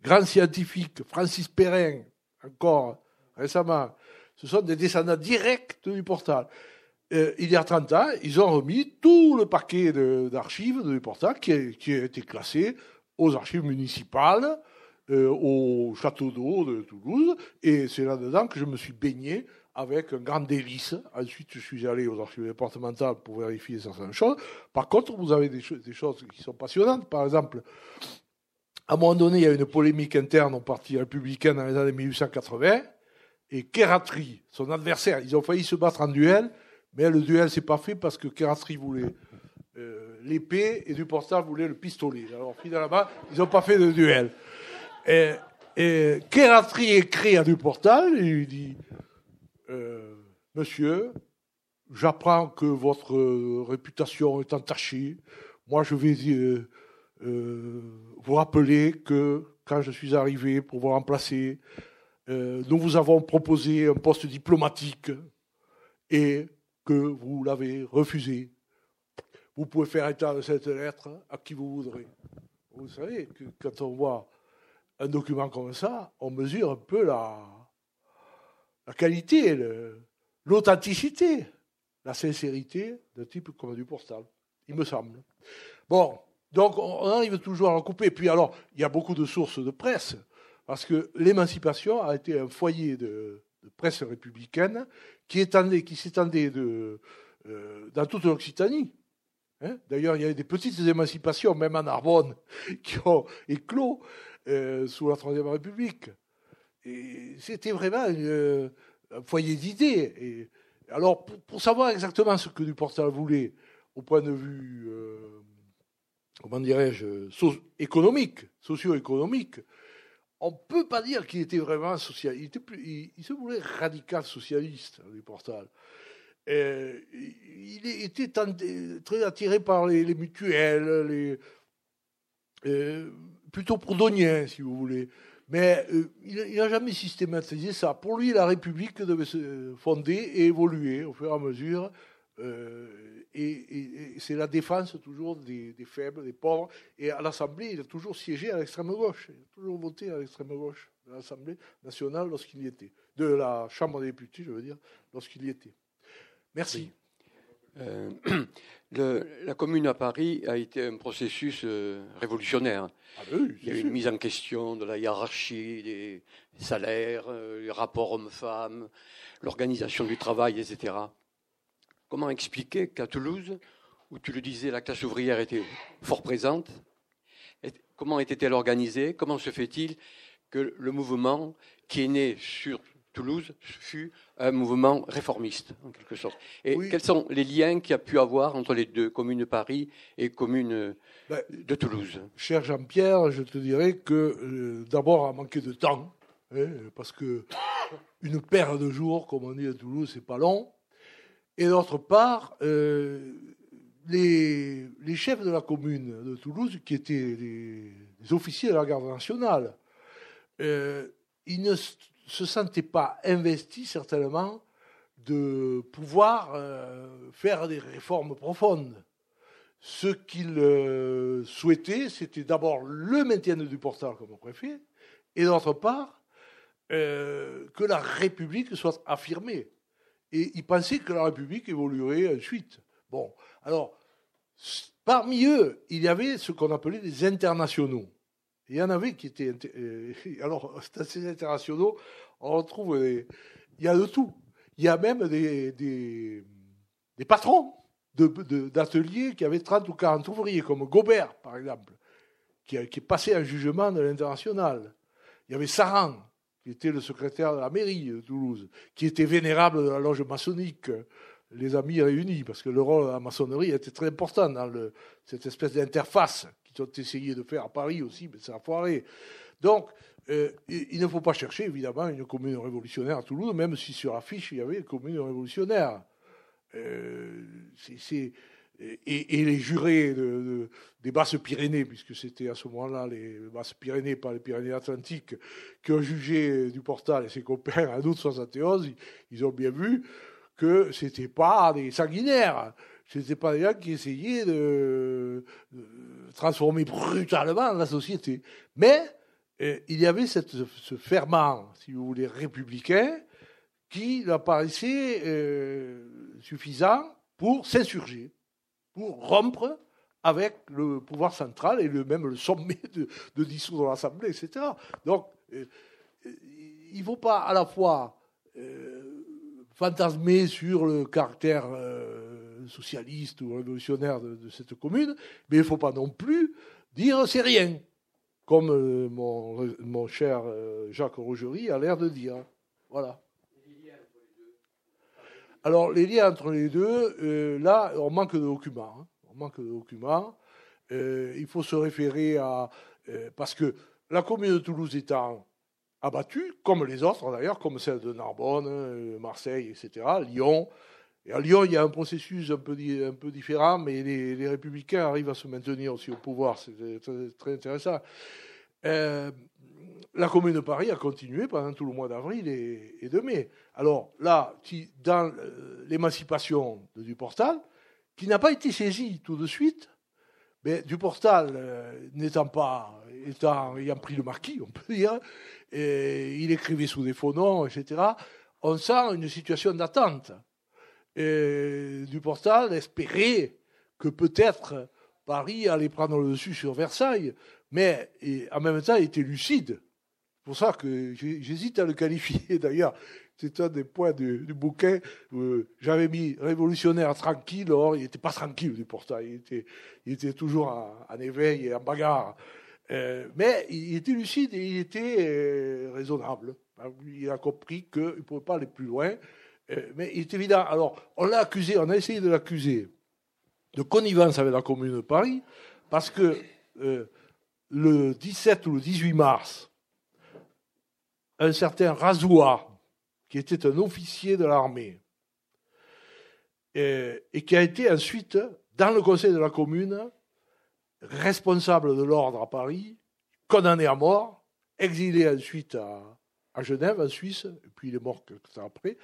grand scientifique, Francis Perrin, encore récemment, ce sont des descendants directs de Duportal. Euh, il y a 30 ans, ils ont remis tout le paquet d'archives de, Duportal qui qui a été classé aux archives municipales, euh, au château d'eau de Toulouse, et c'est là-dedans que je me suis baigné avec un grand délice. Ensuite, je suis allé aux archives départementales pour vérifier certaines choses. Par contre, vous avez des, choses qui sont passionnantes. Par exemple, à un moment donné, il y a une polémique interne au Parti républicain dans les années 1880, et Keratri, son adversaire, ils ont failli se battre en duel, mais le duel s'est pas fait parce que Keratri voulait euh, l'épée et Duportal voulait le pistolet. Alors finalement, ils n'ont pas fait de duel. Et, et Keratri écrit à Duportal et lui dit euh, Monsieur, j'apprends que votre réputation est entachée. Moi, je vais euh, vous rappeler que quand je suis arrivé pour vous remplacer, nous vous avons proposé un poste diplomatique et que vous l'avez refusé vous pouvez faire état de cette lettre à qui vous voudrez. Vous savez que quand on voit un document comme ça, on mesure un peu la, la qualité, l'authenticité, la sincérité d'un type comme du postal, il me semble. Bon, donc on arrive toujours à recouper. Puis alors, il y a beaucoup de sources de presse, parce que l'émancipation a été un foyer de, presse républicaine qui s'étendait euh, dans toute l'Occitanie. Hein D'ailleurs, il y a des petites émancipations, même en Narbonne, [LAUGHS] qui ont éclos euh, sous la Troisième République. C'était vraiment euh, un foyer d'idées. Alors, pour, savoir exactement ce que Duportal voulait, au point de vue, euh, comment dirais-je, économique, socio-économique, on ne peut pas dire qu'il était vraiment socialiste. Il, se voulait radical socialiste, Duportal. Il était très attiré par les, mutuelles, les, euh, plutôt proudhonien, si vous voulez. Mais euh, il n'a jamais systématisé ça. Pour lui, la République devait se fonder et évoluer au fur et à mesure. et, c'est la défense toujours des, faibles, des pauvres. Et à l'Assemblée, il a toujours siégé à l'extrême gauche. Il a toujours voté à l'extrême gauche de l'Assemblée nationale lorsqu'il y était. De la Chambre des députés, je veux dire, lorsqu'il y était. Merci. Euh, [CLEARS THROAT] la commune à Paris a été un processus euh, révolutionnaire. Ah Il y a eu une mise en question de la hiérarchie, des salaires, euh, les rapports hommes-femmes, l'organisation du travail, etc. Comment expliquer qu'à Toulouse, où tu le disais, la classe ouvrière était fort présente, comment était-elle organisée? Comment se fait-il que le mouvement qui est né sur Toulouse fut un mouvement réformiste, en quelque sorte. Et quels sont les liens qu'il y a pu avoir entre les deux, communes de Paris et communes ben, de Toulouse? Cher Jean-Pierre, je te dirais que euh, d'abord, a manqué de temps, hein, parce que [LAUGHS] une paire de jours, comme on dit à Toulouse, c'est pas long. Et d'autre part, euh, les, chefs de la commune de Toulouse, qui étaient les, officiers de la garde nationale, euh, ils ne se sentait pas investi certainement de pouvoir euh, faire des réformes profondes. Ce qu'il euh, souhaitait, c'était d'abord le maintien du portal comme préfet, et d'autre part, euh, que la République soit affirmée. et il pensait que la République évoluerait ensuite. Bon, alors, parmi eux, il y avait ce qu'on appelait des internationaux. Il y en avait qui étaient. Euh, [LAUGHS] alors, ces internationaux, on retrouve. il y a de tout. Il y a même des, des, patrons d'ateliers de, qui avaient 30 ou 40 ouvriers, comme Gobert, par exemple, qui, qui est passé un jugement de l'international. Il y avait Saran, qui était le secrétaire de la mairie de Toulouse, qui était vénérable de la loge maçonnique, les Amis Réunis, parce que le rôle de la maçonnerie était très important dans le, cette espèce d'interface qu'ils ont essayé de faire à Paris aussi, mais ça a foiré. Donc, euh, il ne faut pas chercher, évidemment, une commune révolutionnaire à Toulouse, même si sur l'affiche, il y avait une commune révolutionnaire. Euh, et, les jurés de, des Basses-Pyrénées, puisque c'était à ce moment-là les Basses-Pyrénées, pas les Pyrénées-Atlantiques, qui ont jugé du Portal et ses copains en août 71, ils, ont bien vu que ce n'était pas des sanguinaires. Ce n'étaient pas des gens qui essayaient de, transformer brutalement la société. Mais euh, il y avait ce ferment, si vous voulez, républicain, qui leur paraissait euh, suffisant pour s'insurger pour rompre avec le pouvoir central et le, même le sommet de, de dissoudre l'Assemblée, etc. Donc, euh, il ne faut pas à la fois euh, fantasmer sur le caractère euh, socialiste ou révolutionnaire de, cette commune, mais il ne faut pas non plus dire c'est rien, comme mon, mon, cher Jacques Rougerie a l'air de dire. Voilà. Alors, les liens entre les deux, euh, là, on manque de documents. Hein. On manque de documents. Euh, il faut se référer à. Euh, parce que la commune de Toulouse étant abattue, comme les autres d'ailleurs, comme celle de Narbonne, Marseille, etc., Lyon. Et à Lyon, il y a un processus un peu, différent, mais les, républicains arrivent à se maintenir aussi au pouvoir. C'est très, intéressant. la commune de Paris a continué pendant tout le mois d'avril et de mai. Alors là, dans euh, l'émancipation de Duportal, qui n'a pas été saisie tout de suite, mais Duportal euh, n'étant pas, étant, ayant pris le marquis, on peut dire, il écrivait sous des faux noms, etc., on sent une situation d'attente. Et Duportal espérait que peut-être Paris allait prendre le dessus sur Versailles, mais en même temps il était lucide. C'est pour ça que j'hésite à le qualifier [LAUGHS] d'ailleurs c'est un des points du, bouquin. J'avais mis révolutionnaire tranquille, or il n'était pas tranquille du portail. Il était, il était toujours en, éveil et en bagarre. Euh, mais il était lucide et il était euh, raisonnable. Il a compris qu'il ne pouvait pas aller plus loin. Euh, mais il est évident. Alors, on l'a accusé, on a essayé de l'accuser de connivence avec la Commune de Paris, parce que le 17 ou le 18 mars, un certain Razoua, qui était un officier de l'armée, et, qui a été ensuite, dans le conseil de la commune, responsable de l'ordre à Paris, condamné à mort, exilé ensuite à, Genève, en Suisse, et puis il est mort quelques temps après.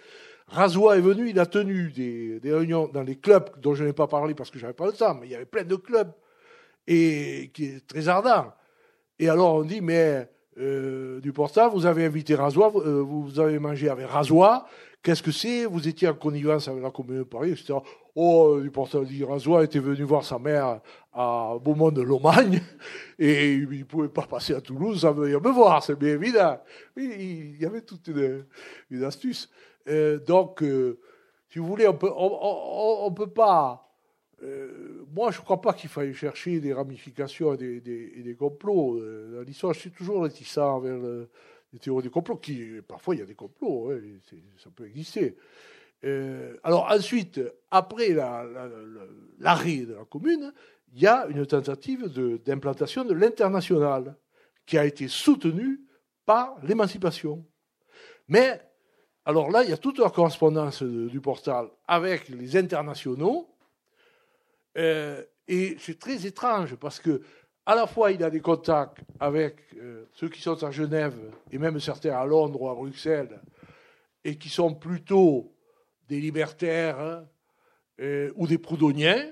Razoua est venu, il a tenu des, réunions dans les clubs dont je n'ai pas parlé parce que je n'avais pas le temps, mais il y avait plein de clubs, et qui est très ardent. Et alors on dit, mais euh, du portable, vous avez invité Razois, euh, vous avez mangé avec Razois, qu'est-ce que c'est Vous étiez en connivence avec la commune de Paris, etc. Oh, du portable dit Razois était venu voir sa mère à Beaumont de Lomagne [LAUGHS] et il ne pouvait pas passer à Toulouse sans venir me voir, c'est bien évident. il y avait toute une, astuce. Euh, donc, si vous voulez, on peut, on, peut pas. moi, je ne crois pas qu'il faille chercher des ramifications et des, complots. Euh, dans l'histoire, je suis toujours réticent vers les théories du complot, qui, parfois, il y a des complots, ça peut exister. Euh, alors ensuite, après l'arrêt de la commune, il y a une tentative d'implantation de, l'international qui a été soutenue par l'émancipation. Mais, alors là, il y a toute la correspondance du portal avec les internationaux euh, et c'est très étrange parce que à la fois il a des contacts avec euh, ceux qui sont à Genève et même certains à Londres ou à Bruxelles et qui sont plutôt des libertaires hein, euh, ou des proudhoniens,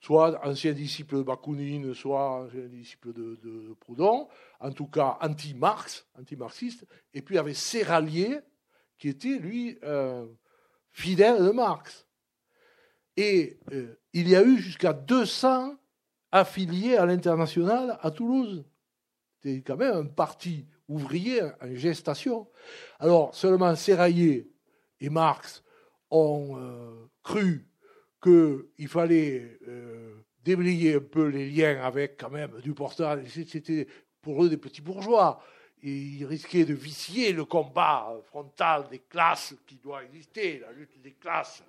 soit anciens disciples de Bakounine, soit anciens disciples de, Proudhon, en tout cas anti-Marx, anti-marxiste, et puis avec Serralier, qui était lui fidèles de Marx. Et euh, il y a eu jusqu'à 200 affiliés à l'international à Toulouse. C'était quand même un parti ouvrier en gestation. Alors, seulement Serraillé et Marx ont euh, cru qu'il fallait euh, déblayer un peu les liens avec quand même du portage. C'était pour eux des petits bourgeois. Ils risquaient de vicier le combat frontal des classes qui doit exister, la lutte des classes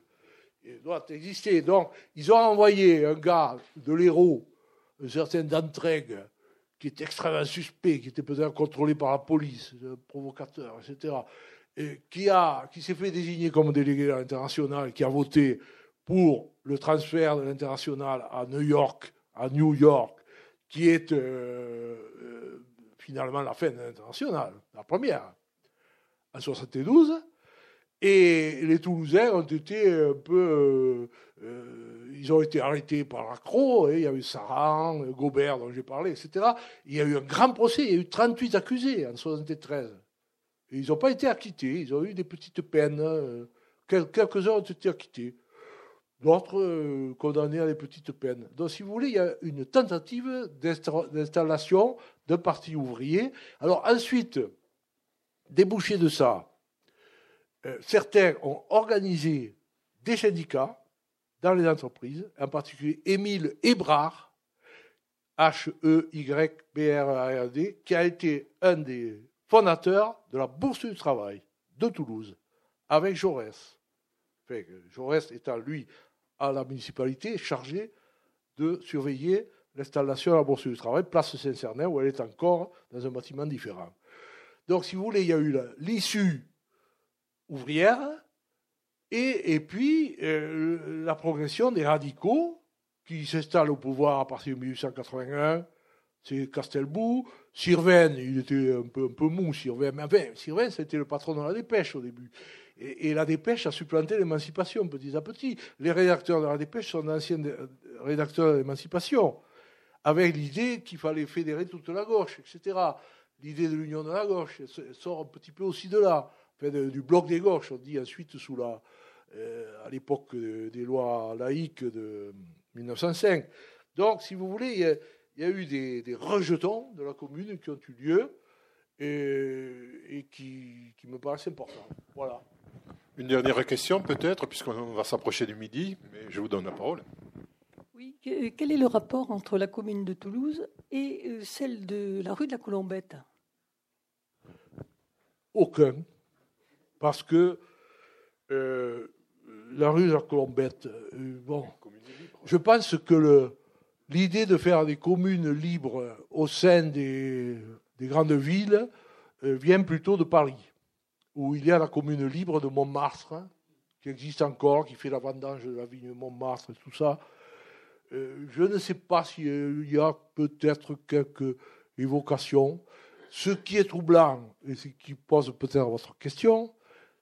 doit exister. Donc, ils ont envoyé un gars de l'Hérault, un certain qui est extrêmement suspect, qui était peut-être contrôlé par la police, un provocateur, etc., et qui, a, qui s'est fait désigner comme délégué à l'international, qui a voté pour le transfert de l'international à New York, à New York, qui est euh, euh, finalement la fin de l'international, la première, en 72. Et les Toulousains ont été un peu. Euh, ils ont été arrêtés par l'accro. Hein. il y a eu Saran, Gobert, dont j'ai parlé, etc. Il y a eu un grand procès. Il y a eu 38 accusés en 73. Et ils n'ont pas été acquittés. Ils ont eu des petites peines. Quelques-uns ont été acquittés d'autres euh, condamnés à des petites peines. Donc, si vous voulez, il y a une tentative d'installation d'un parti ouvrier. Alors, ensuite, débouché de ça, euh, certains ont organisé des syndicats dans les entreprises, en particulier Émile Hébrard, H-E-Y-B-R-A-R-D, qui a été un des fondateurs de la Bourse du Travail de Toulouse, avec Jaurès. Jaurès étant, lui, à la municipalité chargée de surveiller l'installation à la Bourse du Travail, place Saint-Cernin, où elle est encore dans un bâtiment différent. Donc, si vous voulez, il y a eu l'issue ouvrière et, et puis euh, la progression des radicaux qui s'installent au pouvoir à partir de 1881. C'est Castelbou. Sirven, il était un peu, un peu mou, Sirven. Mais enfin, Sirven, c'était le patron de la dépêche au début. Et, la dépêche a supplanté l'émancipation petit à petit. Les rédacteurs de la dépêche sont d'anciens rédacteurs de l'émancipation, avec l'idée qu'il fallait fédérer toute la gauche, etc. L'idée de l'union de la gauche sort un petit peu aussi de là, du bloc des gauches, on dit ensuite sous la, euh, à l'époque des lois laïques de 1905. Donc, si vous voulez, il y a, eu des, rejetons de la commune qui ont eu lieu et, qui, qui me paraissent importants. Voilà. Une dernière question peut-être, puisqu'on va s'approcher du midi, mais je vous donne la parole. Oui, quel est le rapport entre la commune de Toulouse et euh, celle de la rue de la Colombette? Aucun. Parce que euh, la rue la Colombette, euh, bon, je pense que l'idée de faire des communes libres au sein des, des grandes villes vient plutôt de Paris où il y a la commune libre de Montmartre, qui existe encore, qui fait la vendange de la vigne de Montmartre et tout ça. Euh, je ne sais pas s'il y a peut-être quelques évocations. Ce qui est troublant, et ce qui pose peut-être votre question,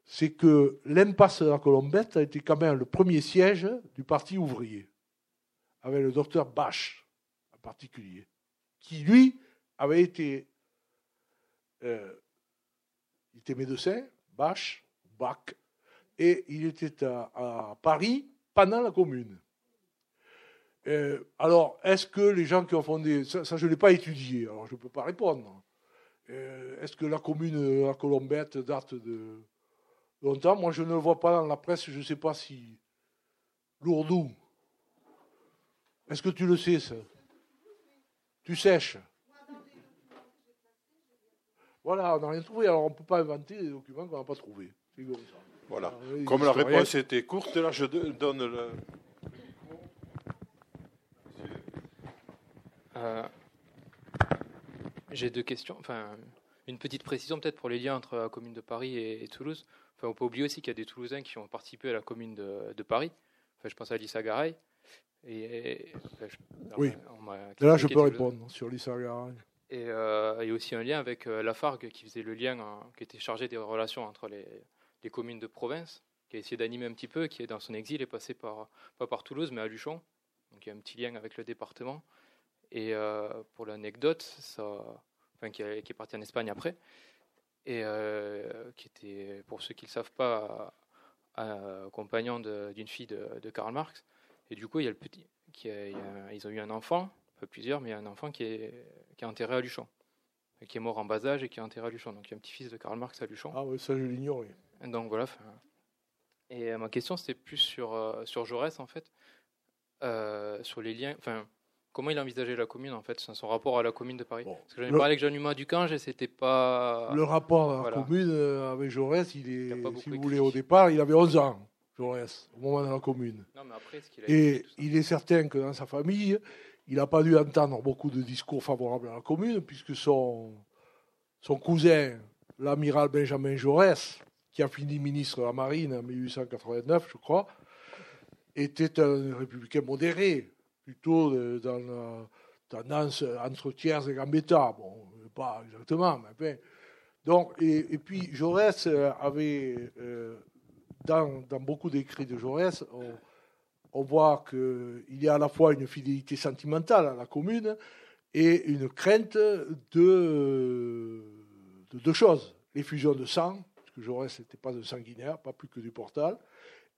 c'est que l'impasse de la Colombette a été quand même le premier siège du Parti ouvrier, avec le docteur Bach en particulier, qui lui avait été euh, il était médecin, Bach, Bach, et il était à, Paris pendant la Commune. Euh, alors, est-ce que les gens qui ont fondé, ça, je ne l'ai pas étudié, alors je ne peux pas répondre. Euh, est-ce que la commune la Colombette date de longtemps Moi, je ne le vois pas dans la presse, je ne sais pas si. Lourdou. Est-ce que tu le sais, ça? Tu sèches? Voilà, on n'a rien trouvé. Alors on ne peut pas inventer des documents qu'on n'a pas trouvés. Voilà. Comme la réponse était courte, là je donne le. Euh, j'ai deux questions. Enfin, une petite précision peut-être pour les liens entre la commune de Paris et, Toulouse. Enfin, on peut oublier aussi qu'il y a des Toulousains qui ont participé à la commune de, Paris. Enfin, je pense à Lisa Garay. Et, oui. là, je peux répondre sur Lisa Garay. Et euh, il y a aussi un lien avec euh, Lafargue qui faisait le lien, qui était chargé des relations entre les, communes de province, qui a essayé d'animer un petit peu, qui est dans son exil est passé par, pas par Toulouse, mais à Luchon. Donc il y a un petit lien avec le département. Et euh, pour l'anecdote, ça, enfin, qui, est parti en Espagne après, et qui était, pour ceux qui ne le savent pas, compagnon d'une fille de, Karl Marx. Et du coup, il y a le petit, qui ils ont eu un enfant, pas plusieurs, mais un enfant qui est, qui est enterré à Luchon, qui est mort en bas âge et qui est enterré à Luchon. Donc il y a un petit-fils de Karl Marx à Luchon. Ah oui, ça je l'ignorais. Donc voilà. Et ma question, c'était plus sur, sur Jaurès, en fait, sur les liens. Enfin, comment il envisageait la commune, en fait, son rapport à la commune de Paris Parce que j'en ai parlé avec Jean-Humain Ducange et c'était pas. Le rapport à la commune euh, avec Jaurès, il est, si vous voulez, au départ, il avait 11 ans, Jaurès, au moment de la commune. Non, mais après, ce qu'il a et il est certain que dans sa famille, il n'a pas dû entendre beaucoup de discours favorables à la commune, puisque son, son cousin, l'amiral Benjamin Jaurès, qui a fini ministre de la Marine en 1889, je crois, était un républicain modéré, plutôt dans la tendance entre tiers et gambetta. Bon, pas exactement, mais Donc, et, puis Jaurès avait, euh, dans, dans, beaucoup d'écrits de Jaurès, on, voit qu'il y a à la fois une fidélité sentimentale à la commune et une crainte de, de deux choses. Les fusions de sang, parce que Jaurès n'était pas de sanguinaire, pas plus que du Portal,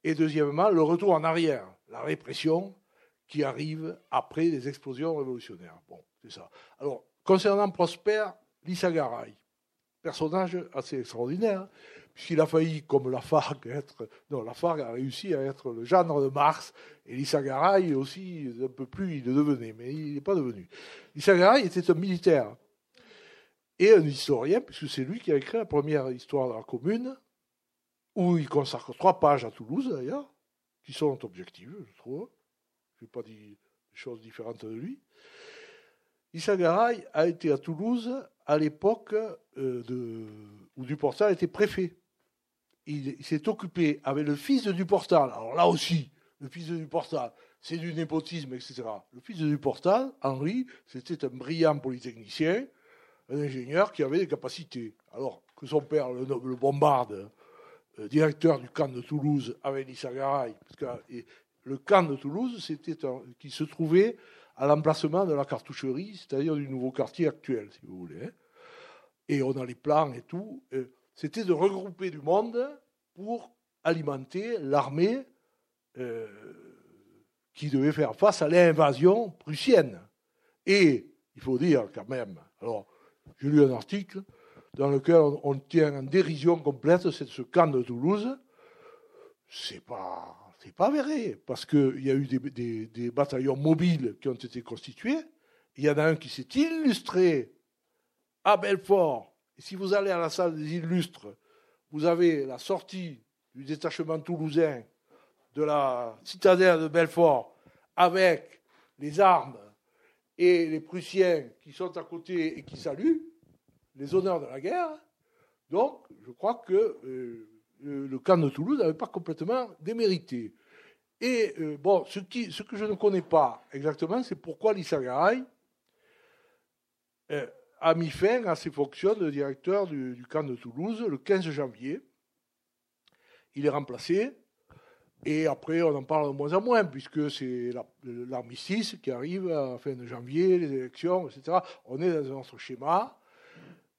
et deuxièmement, le retour en arrière, la répression qui arrive après les explosions révolutionnaires. Bon, c'est ça. Alors, concernant Prosper Lissagaray, personnage assez extraordinaire, puisqu'il a failli, comme Lafargue, être. Non, Lafargue a réussi à être le gendre de Mars, et Lissagaray aussi, un peu plus, il le devenait, mais il n'est pas devenu. Lissagaray était un militaire et un historien, puisque c'est lui qui a écrit la première histoire de la commune, où il consacre trois pages à Toulouse d'ailleurs, qui sont objectives, je trouve je n'ai pas dit des choses différentes de lui. Issa Garay a été à Toulouse à l'époque euh, où Duportal était préfet. Il, s'est occupé avec le fils de Duportal. Alors là aussi, le fils de Duportal, c'est du népotisme, etc. Le fils de Duportal, Henri, c'était un brillant polytechnicien, un ingénieur qui avait des capacités. Alors que son père le, bombarde, euh, directeur du camp de Toulouse avec Issa Garay, parce le camp de Toulouse, c'était qui se trouvait à l'emplacement de la cartoucherie, c'est-à-dire du nouveau quartier actuel, si vous voulez. Hein. Et on a les plans et tout. C'était de regrouper du monde pour alimenter l'armée euh, qui devait faire face à l'invasion prussienne. Et il faut dire quand même, alors j'ai lu un article dans lequel on, tient en dérision complète ce camp de Toulouse. C'est pas n'est pas vrai, parce qu'il y a eu des, bataillons mobiles qui ont été constitués. Il y en a un qui s'est illustré à Belfort. Et si vous allez à la salle des illustres, vous avez la sortie du détachement toulousain de la citadelle de Belfort avec les armes et les Prussiens qui sont à côté et qui saluent les honneurs de la guerre. Donc, je crois que euh, le camp de Toulouse n'avait pas complètement démérité. Et euh, bon, ce, que je ne connais pas exactement, c'est pourquoi Lisa Garay euh, a mis fin à ses fonctions de directeur du, camp de Toulouse le 15 janvier. Il est remplacé. Et après, on en parle de moins en moins, puisque c'est l'armistice qui arrive à la fin de janvier, les élections, etc. On est dans un autre schéma.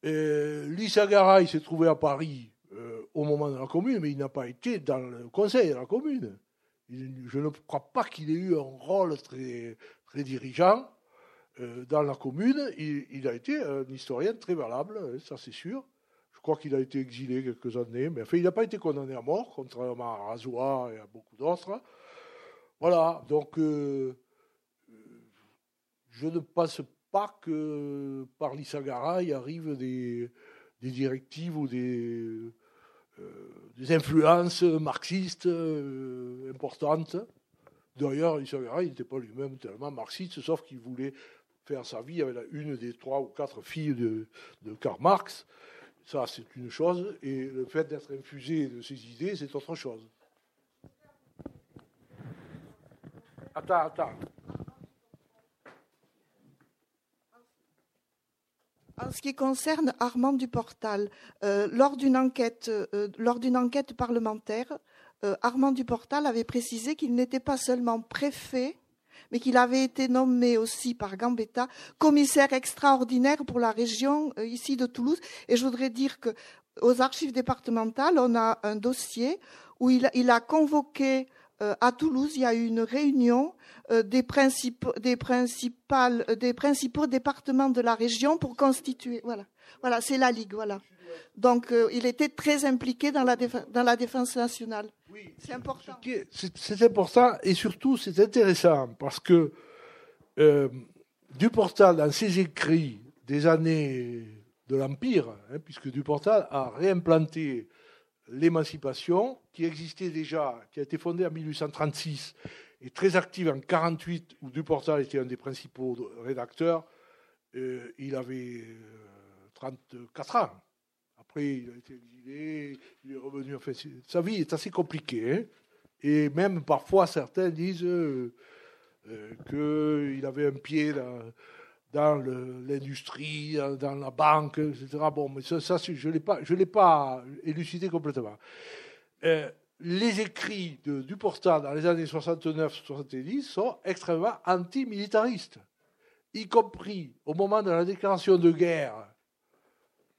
Euh, Lisa Garay s'est trouvé à Paris au moment de la commune, mais il n'a pas été dans le conseil de la commune. Je ne crois pas qu'il ait eu un rôle très, très dirigeant euh, dans la commune. Il, a été un historien très valable, hein, ça c'est sûr. Je crois qu'il a été exilé quelques années, mais enfin, il n'a pas été condamné à mort, contrairement à Razoua et à beaucoup d'autres. Voilà, donc euh, je ne pense pas que par l'Issagara, il arrive des, directives ou des euh, des influences marxistes euh, importantes. D'ailleurs, il n'était pas lui-même tellement marxiste, sauf qu'il voulait faire sa vie avec une des trois ou quatre filles de, de Karl Marx. Ça, c'est une chose, et le fait d'être infusé de ses idées, c'est autre chose. Attends, attends. En ce qui concerne Armand Duportal, euh, lors d'une enquête, euh, lors d'une enquête parlementaire, euh, Armand Duportal avait précisé qu'il n'était pas seulement préfet, mais qu'il avait été nommé aussi par Gambetta commissaire extraordinaire pour la région ici de Toulouse. Et je voudrais dire que aux archives départementales, on a un dossier où il, il a convoqué euh, à Toulouse, il y a eu une réunion euh, des, principaux, des, principales, euh, des principaux départements de la région pour constituer. Voilà, voilà c'est la Ligue. Voilà. Donc, il était très impliqué dans la, défense, dans la défense nationale. Oui, c'est important. C'est important et surtout c'est intéressant parce que euh, Duportal, dans ses écrits des années de l'Empire, hein, puisque Duportal a réimplanté l'émancipation, qui existait déjà, qui a été fondée en 1836 et très active en 1948, où Duportal était un des principaux rédacteurs. Euh, il avait 34 euh, ans. Après, il a été exilé, il est revenu. Enfin, sa vie est assez compliquée. Hein. et même parfois, certains disent euh, qu'il avait un pied dans dans l'industrie, dans la banque, etc. Bon, mais ça, je ne l'ai pas, élucidé complètement. Euh, les écrits de Duportal dans les années 69-70 sont extrêmement antimilitaristes, y compris au moment de la déclaration de guerre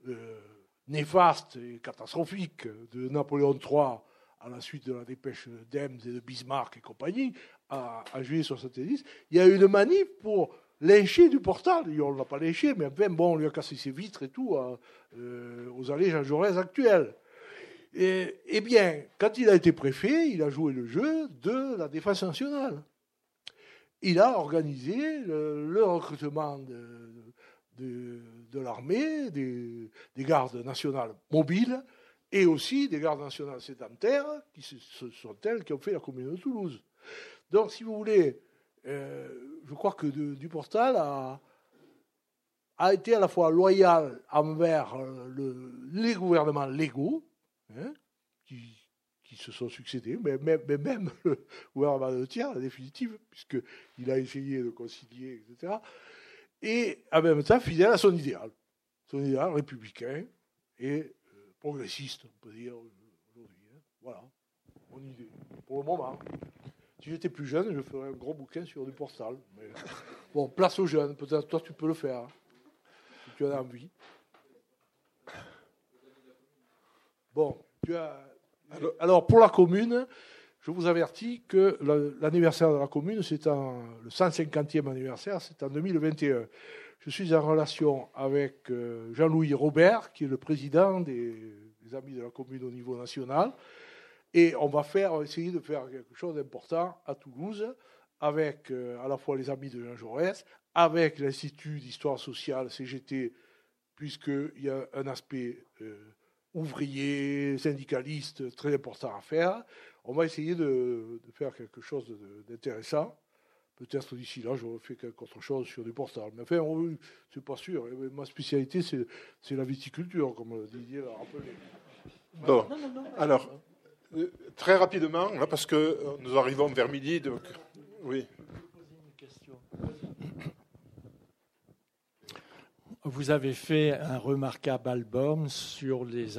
euh, néfaste et catastrophique de Napoléon III à la suite de la dépêche d'Ems et de Bismarck et compagnie, à juillet 70, il y a eu une manif pour lynché du portal. On ne l'a pas lynché, mais enfin, bon, on lui a cassé ses vitres et tout hein, euh, aux allées Jean Jaurès actuelles. Et, eh bien, quand il a été préfet, il a joué le jeu de la défense nationale. Il a organisé le, recrutement de, l'armée, des, des, gardes nationales mobiles et aussi des gardes nationales sédentaires, qui sont elles qui ont fait la commune de Toulouse. Donc, si vous voulez, euh, je crois que Duportal a, été à la fois loyal envers euh, le, les gouvernements légaux, hein, qui, se sont succédés, mais, mais, même [LAUGHS] le gouvernement de Thiers, la définitive, puisqu'il a essayé de concilier, etc. Et en même temps, fidèle à son idéal, son idéal républicain et euh, progressiste, on peut dire, aujourd'hui. Hein. Voilà, mon idée, pour le moment. Si j'étais plus jeune, je ferais un gros bouquin sur du portal. Mais [LAUGHS] bon, place aux jeunes. Peut-être toi, tu peux le faire. Hein, si tu as envie. Bon, tu as... Alors, pour la commune, je vous avertis que l'anniversaire de la commune, c'est le 150e anniversaire, c'est en 2021. Je suis en relation avec euh, Jean-Louis Robert, qui est le président des, des Amis de la commune au niveau national. Et on va faire, essayer de faire quelque chose d'important à Toulouse, avec euh, à la fois les amis de Jean Jaurès, avec l'Institut d'histoire sociale CGT, puisqu'il y a un aspect euh, ouvrier, syndicaliste très important à faire. On va essayer de, faire quelque chose d'intéressant. Peut-être d'ici là, j'aurai fait quelque autre chose sur du portal. Mais enfin, c'est pas sûr. Ma spécialité, c'est la viticulture, comme Didier l'a rappelé. Bon, alors, euh, très rapidement, parce que euh, nous arrivons vers midi. Donc, oui. Vous avez fait un remarquable album sur, les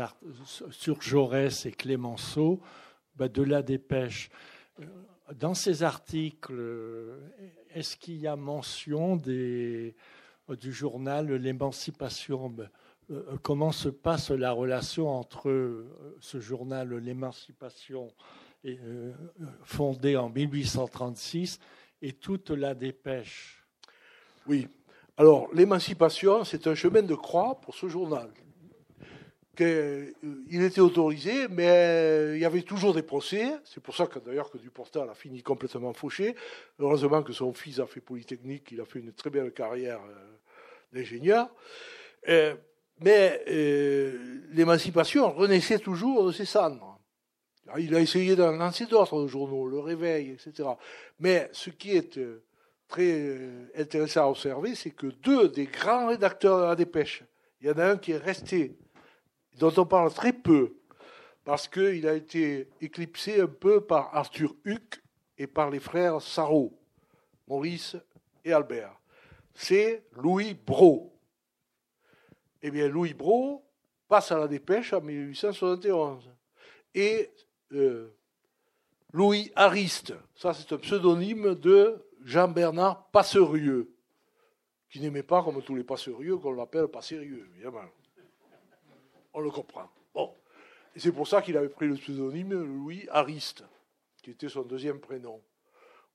sur Jaurès et Clémenceau, bah, de la dépêche. Euh, dans ces articles, est-ce qu'il y a mention des, du journal L'émancipation? Euh, comment se passe la relation entre euh, ce journal L'émancipation euh, fondé en 1836 et toute la dépêche? Oui. Alors, l'émancipation, c'est un chemin de croix pour ce journal. Il était autorisé, mais il y avait toujours des procès. C'est pour ça que d'ailleurs que Duportal a fini complètement fauché. Heureusement que son fils a fait Polytechnique, il a fait une très belle carrière d'ingénieur. Mais euh, l'émancipation renaissait toujours de ses cendres. Il a essayé d'en lancer d'autres journaux, Le Réveil, etc. Mais ce qui est euh, très euh, intéressant à observer, c'est que deux des grands rédacteurs de la dépêche, il y en a un qui est resté, dont on parle très peu, parce qu'il a été éclipsé un peu par Arthur Huck et par les frères Sarrault, Maurice et Albert. C'est Louis Brault eh bien, Louis Brault passe à la dépêche en 1871. Et euh, Louis Ariste, ça c'est un pseudonyme de Jean-Bernard Passerieux, qui n'aimait pas, comme tous les Passerieux, qu'on l'appelle pas sérieux, évidemment. On le comprend. Bon. Et c'est pour ça qu'il avait pris le pseudonyme Louis Ariste, qui était son deuxième prénom,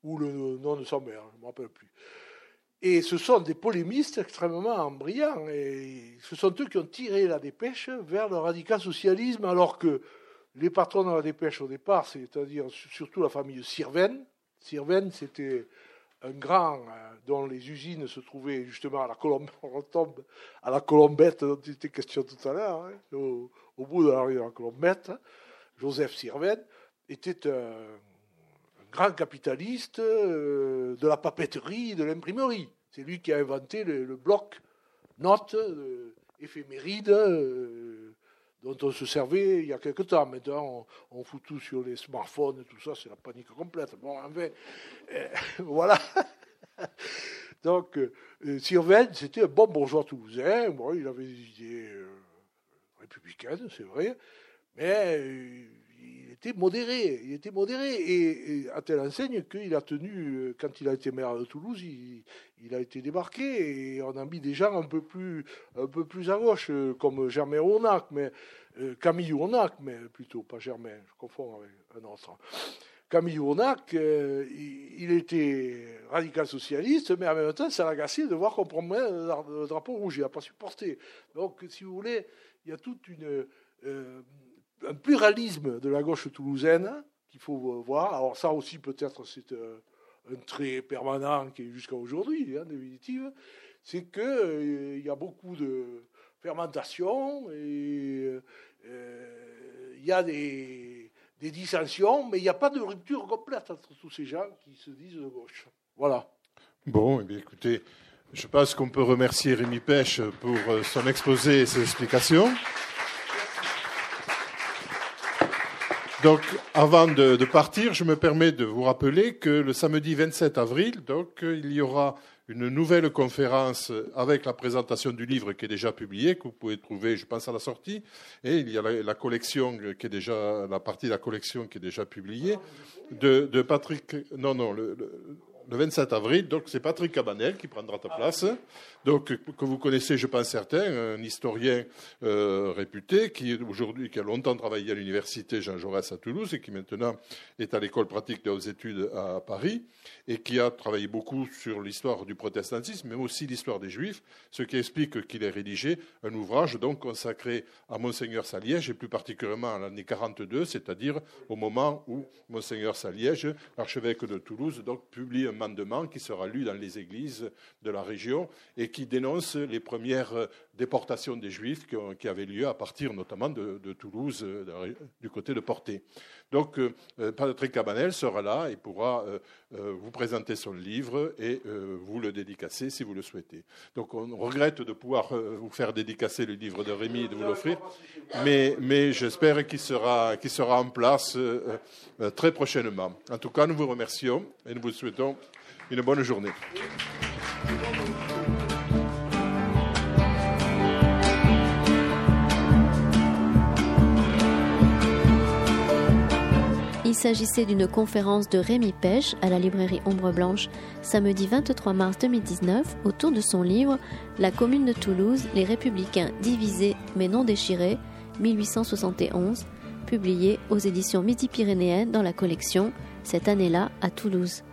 ou le nom de sa mère, je ne me rappelle plus. Et ce sont des polémistes extrêmement brillants. Et ce sont eux qui ont tiré la dépêche vers le radical-socialisme, alors que les patrons de la dépêche au départ, c'est-à-dire surtout la famille Sirven, Sirven, c'était un grand euh, dont les usines se trouvaient justement à la [LAUGHS] retombe à la Colombette dont il était question tout à l'heure, hein, au, bout de la rue de la Colombette. Joseph Sirven était un grand capitaliste euh, de la papeterie, de l'imprimerie. C'est lui qui a inventé le, bloc notes euh, euh, dont on se servait il y a quelque temps. Maintenant, on, fout tout sur les smartphones, tout ça, c'est la panique complète. Bon, enfin, [LAUGHS] voilà. Donc, Sirven, c'était un bon bourgeois toulousain. Bon, il avait des idées républicaines, c'est vrai, mais modéré. Il était modéré. Et, à telle enseigne qu'il a tenu, euh, quand il a été maire de Toulouse, il, a été débarqué et on a mis des gens un peu plus, un peu plus à gauche, euh, comme Germain Onac, mais euh, Camille Onac, mais plutôt pas Germain, je confonds avec un autre. Camille Onac, il, était radical socialiste, mais en même temps, ça l'agaçait de voir qu'on promenait le drapeau rouge. Il n'a pas supporté. Donc, si vous voulez, il y a toute une un pluralisme de la gauche toulousaine qu'il faut voir. Alors ça aussi, peut-être, c'est euh, un trait permanent qui est jusqu'à aujourd'hui, en définitive. C'est qu'il euh, y a beaucoup de fermentation et euh, il y a des, dissensions, mais il n'y a pas de rupture complète entre tous ces gens qui se disent de gauche. Voilà. Bon, eh bien, écoutez, je pense qu'on peut remercier Rémi Pêche pour son exposé et ses explications. Donc, avant de, partir, je me permets de vous rappeler que le samedi 27 avril, donc, il y aura une nouvelle conférence avec la présentation du livre qui est déjà publié, que vous pouvez trouver, je pense, à la sortie. Et il y a la, collection qui est déjà, la partie de la collection qui est déjà publiée de, Patrick. Non, non, le, le 27 avril. Donc, c'est Patrick Cabanel qui prendra ta place donc que vous connaissez, je pense certains, un historien euh, réputé qui aujourd'hui, qui a longtemps travaillé à l'université Jean Jaurès à Toulouse et qui maintenant est à l'école pratique des hautes études à Paris et qui a travaillé beaucoup sur l'histoire du protestantisme, mais aussi l'histoire des Juifs, ce qui explique qu'il ait rédigé un ouvrage donc consacré à Monseigneur Saliège et plus particulièrement à l'année 42, c'est-à-dire au moment où Monseigneur Saliège, l'archevêque de Toulouse, donc publie un mandement qui sera lu dans les églises de la région et qui dénonce les premières euh, déportations des Juifs qui, avaient lieu à partir notamment de, Toulouse, euh, du côté de Porté. Donc, euh, Patrick Cabanel sera là et pourra vous présenter son livre et vous le dédicacer si vous le souhaitez. Donc, on regrette de pouvoir vous faire dédicacer le livre de Rémi et de vous l'offrir, mais, mais j'espère qu'il sera, qu'il sera en place très prochainement. En tout cas, nous vous remercions et nous vous souhaitons une bonne journée. Il s'agissait d'une conférence de Rémi Pêche à la librairie Ombre Blanche samedi 23 mars 2019 autour de son livre La commune de Toulouse, les républicains divisés mais non déchirés, 1871, publié aux éditions Midi-Pyrénéennes dans la collection Cette année-là à Toulouse.